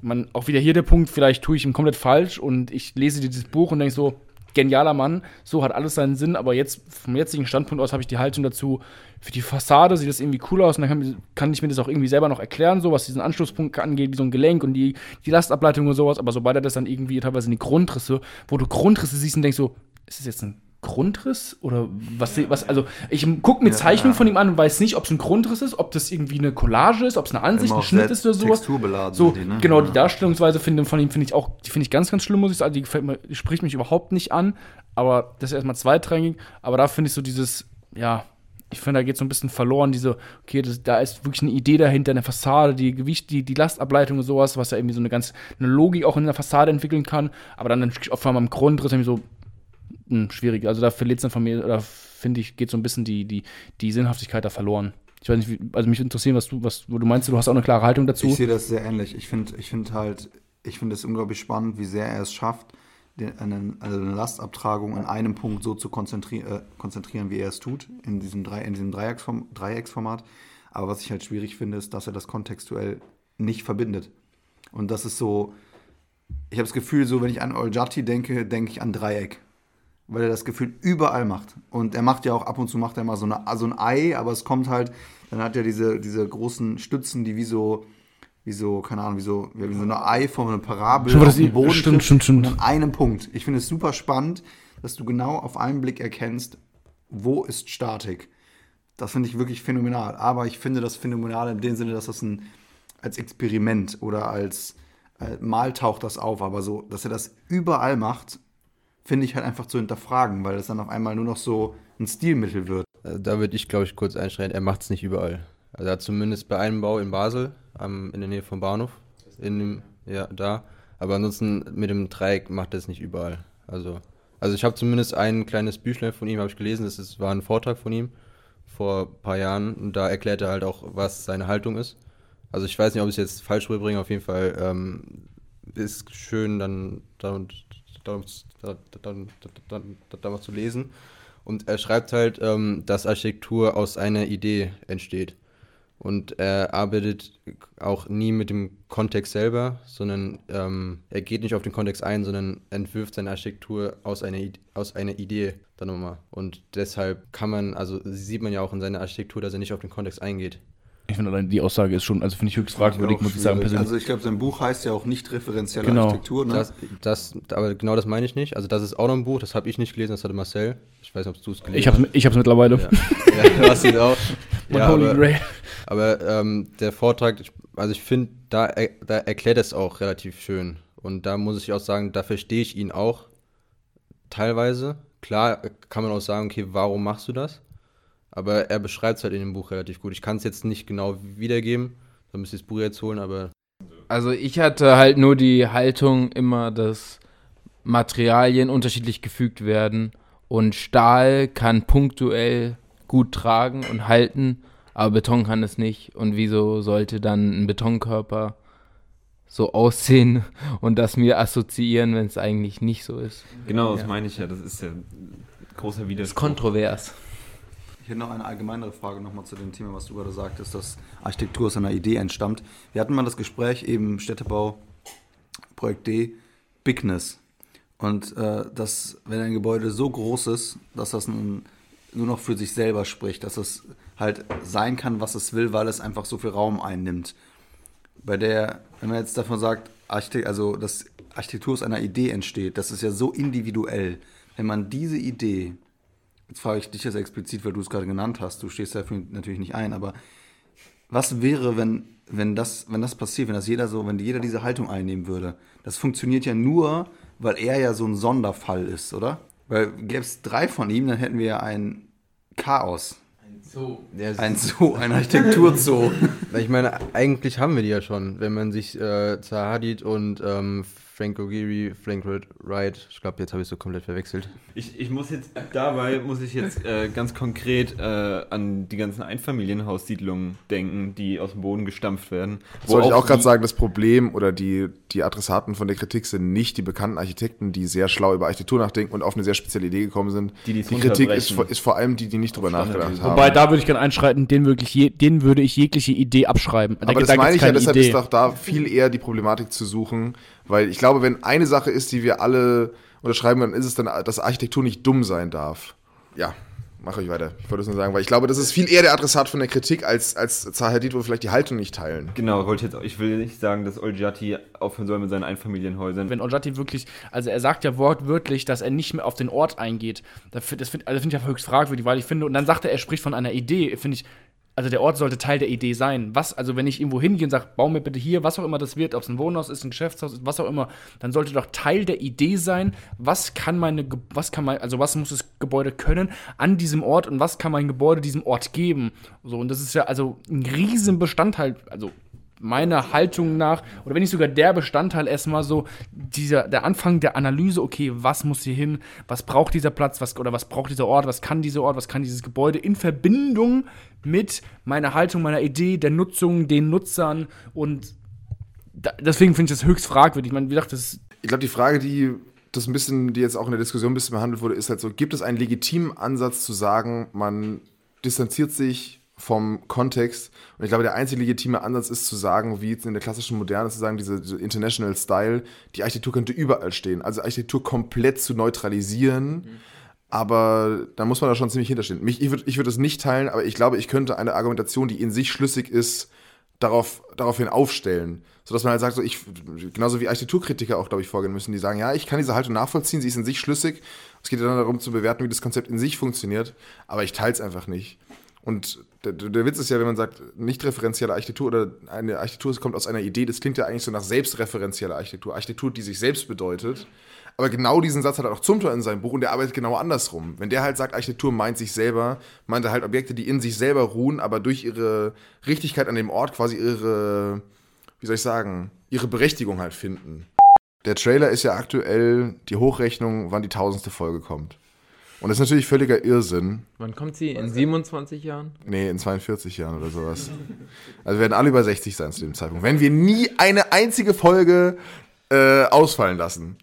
Man, auch wieder hier der Punkt, vielleicht tue ich ihm komplett falsch und ich lese dieses Buch und denke so, genialer Mann, so hat alles seinen Sinn, aber jetzt vom jetzigen Standpunkt aus habe ich die Haltung dazu, für die Fassade sieht das irgendwie cool aus und dann kann, ich mir das auch irgendwie selber noch erklären, so was diesen Anschlusspunkt angeht, wie so ein Gelenk und die, die Lastableitung und sowas, aber sobald er das dann irgendwie teilweise in die Grundrisse, wo du Grundrisse siehst und denkst so, ist das jetzt ein Grundriss oder was, was also ich gucke mir Zeichnungen von ihm an und weiß nicht, ob es ein Grundriss ist, ob das irgendwie eine Collage ist, ob es eine Ansicht, Immer ein Schnitt ist oder sowas. So, die, ne? genau, Ja. die Darstellungsweise finde, von ihm finde ich auch, die finde ich ganz, ganz schlimm, muss ich sagen. Die mir, die spricht mich überhaupt nicht an. Aber das ist erstmal zweitrangig. Aber da finde ich so dieses, ja, ich finde, da geht so ein bisschen verloren, diese, okay, das, da ist wirklich eine Idee dahinter, eine Fassade, die Gewicht, die, die Lastableitung und sowas, was ja irgendwie so eine ganz, eine Logik auch in der Fassade entwickeln kann, aber dann auf einmal am Grundriss irgendwie so, mh, schwierig. Also da verliert es dann von mir, oder finde ich, geht so ein bisschen die, die, die Sinnhaftigkeit da verloren. Ich weiß nicht, wie, also mich interessiert, was du, was, du meinst, du hast auch eine klare Haltung dazu. Ich sehe das sehr ähnlich. Ich finde ich find halt, ich finde es unglaublich spannend, wie sehr er es schafft, den, einen, also eine Lastabtragung in einem Punkt so zu konzentri äh, konzentrieren, wie er es tut, in diesem, Drei, in diesem Dreiecksform, Dreiecksformat. Aber was ich halt schwierig finde, ist, dass er das kontextuell nicht verbindet. Und das ist so, ich habe das Gefühl, so wenn ich an Oljati denke, denke ich an Dreieck. Weil er das Gefühl überall macht. Und er macht ja auch ab und zu macht er mal so, eine, so ein Ei, aber es kommt halt, dann hat er diese, diese großen Stützen, die wie so, wie so, keine Ahnung, wie so, wie so eine Eiform, eine Parabel Stimmt, auf dem Boden stimmt, stimmt, stimmt. an einem Punkt. Ich finde es super spannend, dass du genau auf einen Blick erkennst, wo ist Statik. Das finde ich wirklich phänomenal. Aber ich finde das phänomenal in dem Sinne, dass das ein, als Experiment oder als äh, mal taucht das auf, aber so, dass er das überall macht, finde ich halt einfach zu hinterfragen, weil das dann auf einmal nur noch so ein Stilmittel wird. Äh, Da würde ich, glaube ich, kurz einschreien, er macht es nicht überall. Also er hat zumindest bei einem Bau in Basel, am, in der Nähe vom Bahnhof, in dem, ja, da. Aber ansonsten mit dem Dreieck macht er es nicht überall. Also, also ich habe zumindest ein kleines Büchlein von ihm, habe ich gelesen, das ist, war ein Vortrag von ihm vor ein paar Jahren und da erklärt er halt auch, was seine Haltung ist. Also ich weiß nicht, ob ich es jetzt falsch rüberbringe, auf jeden Fall ähm, ist schön, dann da, da, da, da, da, da, da was zu lesen. Und er schreibt halt, ähm, dass Architektur aus einer Idee entsteht. Und er arbeitet auch nie mit dem Kontext selber, sondern ähm, er geht nicht auf den Kontext ein, sondern entwirft seine Architektur aus einer, aus einer Idee dann nochmal. Und deshalb kann man, also sieht man ja auch in seiner Architektur, dass er nicht auf den Kontext eingeht. Ich finde allein die Aussage ist schon, also finde ich höchst fragwürdig, muss ich sagen, persönlich. Also ich glaube, sein Buch heißt ja auch nicht referenzielle Genau. Architektur. Ne? Das, das, aber genau das meine ich nicht. Also das ist auch noch ein Buch, das habe ich nicht gelesen, das hatte Marcel. Ich weiß nicht, ob du es gelesen ich hab's, ich hab's mittlerweile. Ja, ja du hast ihn auch. Mein ja, Holy aber, Grail. aber ähm, der Vortrag, also ich finde, da, er- da erklärt es auch relativ schön. Und da muss ich auch sagen, da verstehe ich ihn auch teilweise. Klar äh, kann man auch sagen, okay, warum machst du das? Aber er beschreibt es halt in dem Buch relativ gut. Ich kann es jetzt nicht genau wiedergeben, da müsste ich das Buch jetzt holen, aber Also ich hatte halt nur die Haltung immer, dass Materialien unterschiedlich gefügt werden und Stahl kann punktuell gut tragen und halten, aber Beton kann es nicht. Und wieso sollte dann ein Betonkörper so aussehen und das mir assoziieren, wenn es eigentlich nicht so ist? Genau, das Ja. meine ich ja. Das ist ja ein großer Das ist Widerspruch. kontrovers. Ich hätte noch eine allgemeinere Frage nochmal zu dem Thema, was du gerade sagtest, dass Architektur aus einer Idee entstammt. Wir hatten mal das Gespräch eben Städtebau, Projekt D, Bigness. Und äh, dass, wenn ein Gebäude so groß ist, dass das nun nur noch für sich selber spricht, dass es halt sein kann, was es will, weil es einfach so viel Raum einnimmt. Bei der, wenn man jetzt davon sagt, Architekt, also dass Architektur aus einer Idee entsteht, das ist ja so individuell. Wenn man diese Idee Jetzt frage ich dich jetzt explizit, weil du es gerade genannt hast. Du stehst dafür natürlich nicht ein, aber was wäre, wenn, wenn, das, wenn das passiert, wenn das jeder so, wenn jeder diese Haltung einnehmen würde? Das funktioniert ja nur, weil er ja so ein Sonderfall ist, oder? Weil gäbe es drei von ihm, dann hätten wir ja ein Chaos. Ein Zoo, ein Architekturzoo. Na, Ich meine, eigentlich haben wir die ja schon. Wenn man sich äh, Zaha Hadid und ähm, Frank O'Geary, Frank Wright, ich glaube, jetzt habe ich so komplett verwechselt. Ich, ich muss jetzt, dabei muss ich jetzt äh, ganz konkret äh, an die ganzen Einfamilienhaussiedlungen denken, die aus dem Boden gestampft werden. Das wollte ich auch gerade sagen, das Problem oder die, die Adressaten von der Kritik sind nicht die bekannten Architekten, die sehr schlau über Architektur nachdenken und auf eine sehr spezielle Idee gekommen sind. Die die Kritik ist, ist vor allem die, die nicht drüber nachgedacht haben. Wobei, da würde ich gerne einschreiten, den, wirklich je, den würde ich jegliche Idee abschreiben. Da, Aber da das meine gibt's ich ja, deshalb Idee. ist doch da viel eher die Problematik zu suchen, weil ich glaube, wenn eine Sache ist, die wir alle unterschreiben, dann ist es dann, dass Architektur nicht dumm sein darf. Ja, mache ich weiter. Ich wollte es nur sagen, weil ich glaube, das ist viel eher der Adressat von der Kritik, als, als Zahadid, wo wir vielleicht die Haltung nicht teilen. Genau, wollte ich jetzt auch, ich will nicht sagen, dass Olgiati aufhören soll mit seinen Einfamilienhäusern. wenn Ojati wirklich, also er sagt ja wortwörtlich, dass er nicht mehr auf den Ort eingeht. Das finde also find ich ja höchst fragwürdig, weil ich finde, und dann sagt er, er spricht von einer Idee, finde ich, also der Ort sollte Teil der Idee sein. Was, also wenn ich irgendwo hingehe und sage, bau mir bitte hier, was auch immer das wird, ob es ein Wohnhaus ist, ein Geschäftshaus ist, was auch immer, dann sollte doch Teil der Idee sein, was kann meine, was kann mein, also was muss das Gebäude können an diesem Ort und was kann mein Gebäude diesem Ort geben. So, und das ist ja also ein riesen Bestandteil, also meiner Haltung nach, oder wenn nicht sogar der Bestandteil erstmal so, dieser, der Anfang der Analyse, okay, was muss hier hin, was braucht dieser Platz, was, oder was braucht dieser Ort, was kann dieser Ort, was kann dieses Gebäude in Verbindung mit meiner Haltung, meiner Idee, der Nutzung, den Nutzern? Und da, deswegen finde ich das höchst fragwürdig. Ich meine, wie gesagt, das Ich glaube, die Frage, die das ein bisschen, die jetzt auch in der Diskussion ein bisschen behandelt wurde, ist halt so, gibt es einen legitimen Ansatz zu sagen, man distanziert sich vom Kontext und ich glaube, der einzige legitime Ansatz ist zu sagen, wie jetzt in der klassischen Moderne zu sagen, diese, diese International Style, die Architektur könnte überall stehen. Also Architektur komplett zu neutralisieren, aber da muss man da schon ziemlich hinterstehen. Mich, ich würde ich würd das nicht teilen, aber ich glaube, ich könnte eine Argumentation, die in sich schlüssig ist, darauf, daraufhin aufstellen. Sodass man halt sagt, so ich, genauso wie Architekturkritiker auch, glaube ich, vorgehen müssen, die sagen, ja, ich kann diese Haltung nachvollziehen, sie ist in sich schlüssig. Es geht ja dann darum zu bewerten, wie das Konzept in sich funktioniert, aber ich teile es einfach nicht. Und der, der Witz ist ja, wenn man sagt, nicht referenzielle Architektur oder eine Architektur kommt aus einer Idee, das klingt ja eigentlich so nach selbstreferenzieller Architektur. Architektur, die sich selbst bedeutet. Aber genau diesen Satz hat er auch Zumthor in seinem Buch und der arbeitet genau andersrum. Wenn der halt sagt, Architektur meint sich selber, meint er halt Objekte, die in sich selber ruhen, aber durch ihre Richtigkeit an dem Ort quasi ihre, wie soll ich sagen, ihre Berechtigung halt finden. Der Trailer ist ja aktuell die Hochrechnung, wann die tausendste Folge kommt. Und das ist natürlich völliger Irrsinn. Wann kommt sie? In 27 Jahren? Nee, in 42 Jahren oder sowas. Also wir werden alle über 60 sein zu dem Zeitpunkt. Wenn wir nie eine einzige Folge äh, ausfallen lassen.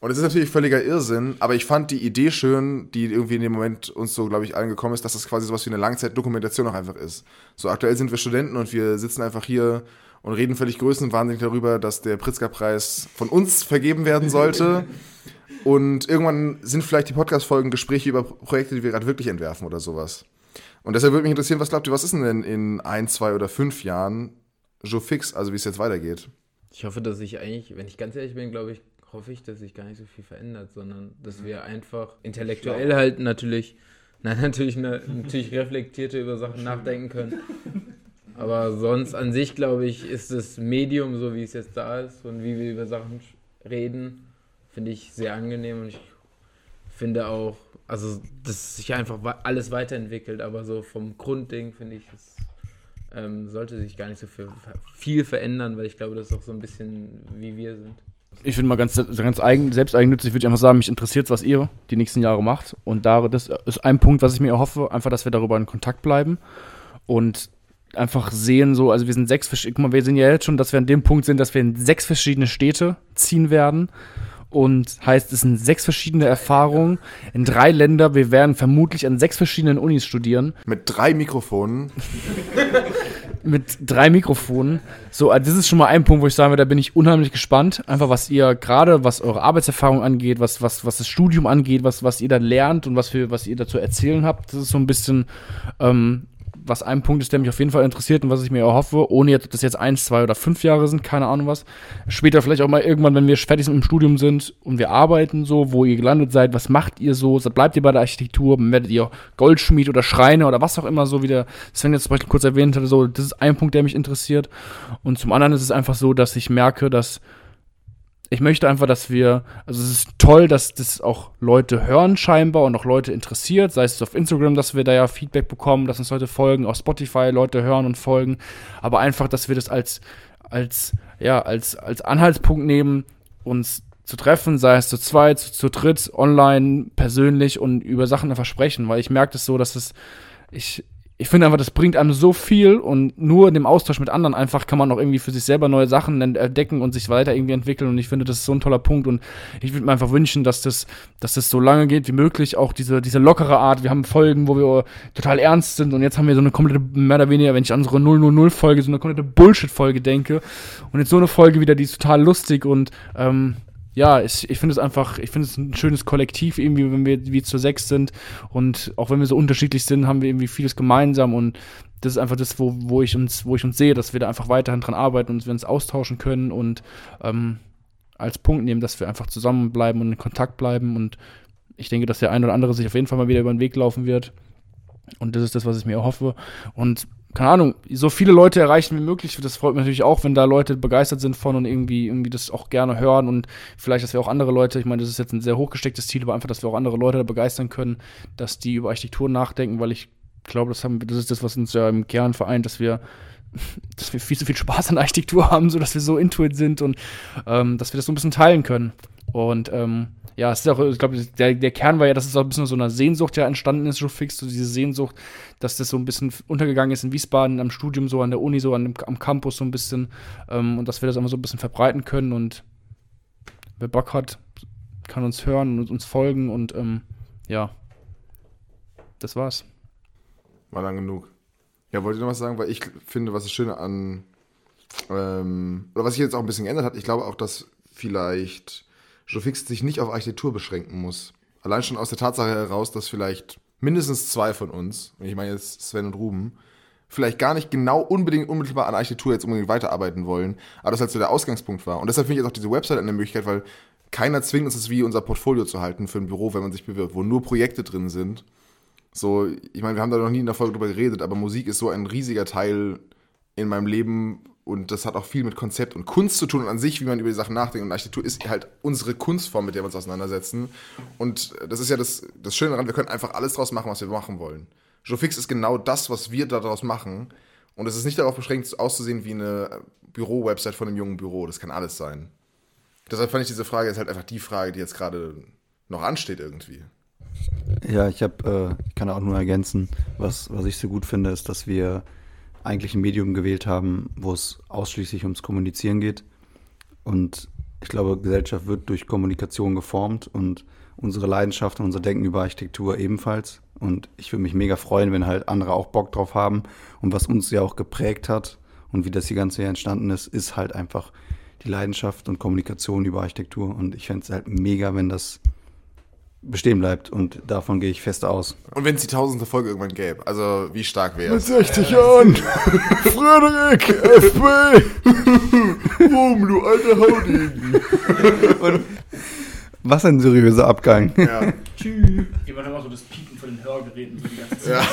Und es ist natürlich völliger Irrsinn, aber ich fand die Idee schön, die irgendwie in dem Moment uns so, glaube ich, allen gekommen ist, dass das quasi sowas wie eine Langzeitdokumentation auch einfach ist. So aktuell sind wir Studenten und wir sitzen einfach hier und reden völlig größenwahnsinnig darüber, dass der Pritzker-Preis von uns vergeben werden sollte. Und irgendwann sind vielleicht die Podcast-Folgen Gespräche über Projekte, die wir gerade wirklich entwerfen oder sowas. Und deshalb würde mich interessieren, was glaubt ihr, was ist denn in ein, zwei oder fünf Jahren so fix, also wie es jetzt weitergeht? Ich hoffe, dass ich eigentlich, wenn ich ganz ehrlich bin, glaube ich, hoffe ich, dass sich gar nicht so viel verändert, sondern dass wir einfach intellektuell halt natürlich, nein, natürlich, ne, natürlich reflektierte über Sachen nachdenken können. Aber sonst an sich, glaube ich, ist das Medium, so wie es jetzt da ist und wie wir über Sachen reden, finde ich sehr angenehm und ich finde auch, also, dass sich einfach alles weiterentwickelt, aber so vom Grundding finde ich, es ähm, sollte sich gar nicht so viel, viel verändern, weil ich glaube, das ist auch so ein bisschen wie wir sind. ich finde mal ganz, ganz eigen, selbsteigennützig, würde ich einfach sagen, mich interessiert, was ihr die nächsten Jahre macht. Und da, das ist ein Punkt, was ich mir erhoffe, einfach, dass wir darüber in Kontakt bleiben und einfach sehen, so, also wir sind sechs, guck mal, wir sehen ja jetzt schon, dass wir an dem Punkt sind, dass wir in sechs verschiedene Städte ziehen werden. Und heißt, es sind sechs verschiedene Erfahrungen in drei Länder. Wir werden vermutlich an sechs verschiedenen Unis studieren Mit drei Mikrofonen. mit drei Mikrofonen. So, also das ist schon mal ein Punkt, wo ich sagen würde, da bin ich unheimlich gespannt. Einfach, was ihr gerade, was eure Arbeitserfahrung angeht, was, was, was das Studium angeht, was, was ihr da lernt und was, für, was ihr da zu erzählen habt. Das ist so ein bisschen, ähm, was ein Punkt ist, der mich auf jeden Fall interessiert und was ich mir erhoffe, ohne jetzt, ob das jetzt eins, zwei oder fünf Jahre sind, keine Ahnung was. Später vielleicht auch mal irgendwann, wenn wir fertig sind im Studium sind und wir arbeiten so, wo ihr gelandet seid, was macht ihr so? Bleibt ihr bei der Architektur? Werdet ihr Goldschmied oder Schreiner oder was auch immer so, wie der Sven jetzt zum Beispiel kurz erwähnt hatte, so, das ist ein Punkt, der mich interessiert. Und zum anderen ist es einfach so, dass ich merke, dass ich möchte einfach, dass wir, also es ist toll, dass das auch Leute hören scheinbar und auch Leute interessiert, sei es auf Instagram, dass wir da ja Feedback bekommen, dass uns Leute folgen, auf Spotify Leute hören und folgen, aber einfach, dass wir das als, als, ja, als, als Anhaltspunkt nehmen, uns zu treffen, sei es zu zweit, zu, zu dritt, online, persönlich und über Sachen einfach sprechen, weil ich merke das so, dass es, ich, ich finde einfach, das bringt einem so viel und nur in dem Austausch mit anderen einfach kann man auch irgendwie für sich selber neue Sachen ent- entdecken und sich weiter irgendwie entwickeln und ich finde, das ist so ein toller Punkt und ich würde mir einfach wünschen, dass das, dass das so lange geht wie möglich, auch diese, diese lockere Art, wir haben Folgen, wo wir total ernst sind und jetzt haben wir so eine komplette, mehr oder weniger, wenn ich an unsere 000-Folge, so eine komplette Bullshit-Folge denke und jetzt so eine Folge wieder, die ist total lustig und ähm, ja, ich, ich finde es einfach, ich finde es ein schönes Kollektiv, irgendwie, wenn wir wie zu sechs sind. Und auch wenn wir so unterschiedlich sind, haben wir irgendwie vieles gemeinsam. Und das ist einfach das, wo, wo ich uns, wo ich uns sehe, dass wir da einfach weiterhin dran arbeiten und wir uns austauschen können und ähm, als Punkt nehmen, dass wir einfach zusammenbleiben und in Kontakt bleiben. Und ich denke, dass der ein oder andere sich auf jeden Fall mal wieder über den Weg laufen wird. Und das ist das, was ich mir erhoffe. Und keine Ahnung, so viele Leute erreichen wie möglich. Das freut mich natürlich auch, wenn da Leute begeistert sind von und irgendwie, irgendwie das auch gerne hören und vielleicht, dass wir auch andere Leute, ich meine, das ist jetzt ein sehr hochgestecktes Ziel, aber einfach, dass wir auch andere Leute da begeistern können, dass die über Architektur nachdenken, weil ich glaube, das, haben, das ist das, was uns ja im Kern vereint, dass wir dass wir viel zu viel Spaß an Architektur haben, so dass wir so intuit sind und ähm, dass wir das so ein bisschen teilen können. Und ähm, ja, es ist auch, ich glaube, der, der Kern war ja, dass es auch ein bisschen so eine Sehnsucht ja entstanden ist, so fix, so diese Sehnsucht, dass das so ein bisschen untergegangen ist in Wiesbaden, am Studium, so an der Uni, so an dem, am Campus so ein bisschen ähm, und dass wir das einfach so ein bisschen verbreiten können und wer Bock hat, kann uns hören und uns folgen und ähm, ja, das war's. War lang genug. Ja, wollte ich noch was sagen, weil ich finde, was das Schöne an, ähm, oder was sich jetzt auch ein bisschen geändert hat, ich glaube auch, dass vielleicht Jofix sich nicht auf Architektur beschränken muss. Allein schon aus der Tatsache heraus, dass vielleicht mindestens zwei von uns, und ich meine jetzt Sven und Ruben, vielleicht gar nicht genau unbedingt unmittelbar an Architektur jetzt unbedingt weiterarbeiten wollen, aber das halt so der Ausgangspunkt war. Und deshalb finde ich jetzt auch diese Website eine Möglichkeit, weil keiner zwingt uns es wie unser Portfolio zu halten für ein Büro, wenn man sich bewirbt, wo nur Projekte drin sind. So, ich meine, wir haben da noch nie in der Folge drüber geredet, aber Musik ist so ein riesiger Teil in meinem Leben und das hat auch viel mit Konzept und Kunst zu tun und an sich, wie man über die Sachen nachdenkt. Und Architektur ist halt unsere Kunstform, mit der wir uns auseinandersetzen. Und das ist ja das, das Schöne daran, wir können einfach alles draus machen, was wir machen wollen. Jofix ist genau das, was wir daraus machen. Und es ist nicht darauf beschränkt, auszusehen wie eine Büro-Website von einem jungen Büro. Das kann alles sein. Deshalb fand ich diese Frage jetzt halt einfach die Frage, die jetzt gerade noch ansteht irgendwie. Ja, ich habe, äh, ich kann auch nur ergänzen, was, was ich so gut finde, ist, dass wir eigentlich ein Medium gewählt haben, wo es ausschließlich ums Kommunizieren geht. Und ich glaube, Gesellschaft wird durch Kommunikation geformt und unsere Leidenschaft und unser Denken über Architektur ebenfalls. Und ich würde mich mega freuen, wenn halt andere auch Bock drauf haben. Und was uns ja auch geprägt hat und wie das hier Ganze hier entstanden ist, ist halt einfach die Leidenschaft und Kommunikation über Architektur. Und ich fände es halt mega, wenn das bestehen bleibt. Und davon gehe ich fest aus. Und wenn es die tausendste Folge irgendwann gäbe, also wie stark wäre es? 60 Jahren! Frederik, FB! Boom, du alter Haudegen! Und was ein seriöser Abgang. Ja. Jemand hat auch so das Piepen von den Hörgeräten so die ganze Zeit.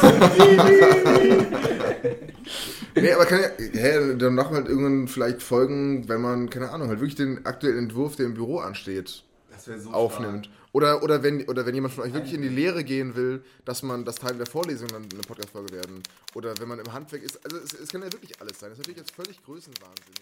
Nee, aber kann ja, hä, dann machen wir halt irgendwann vielleicht Folgen, wenn man, keine Ahnung, halt wirklich den aktuellen Entwurf, der im Büro ansteht, aufnimmt. Oder, oder, wenn, oder wenn jemand von euch wirklich in die Lehre gehen will, dass man das Teil der Vorlesung dann eine Podcast-Folge werden. Oder wenn man im Handwerk ist. Also es, es kann ja wirklich alles sein. Das ist natürlich jetzt völlig größenwahnsinnig.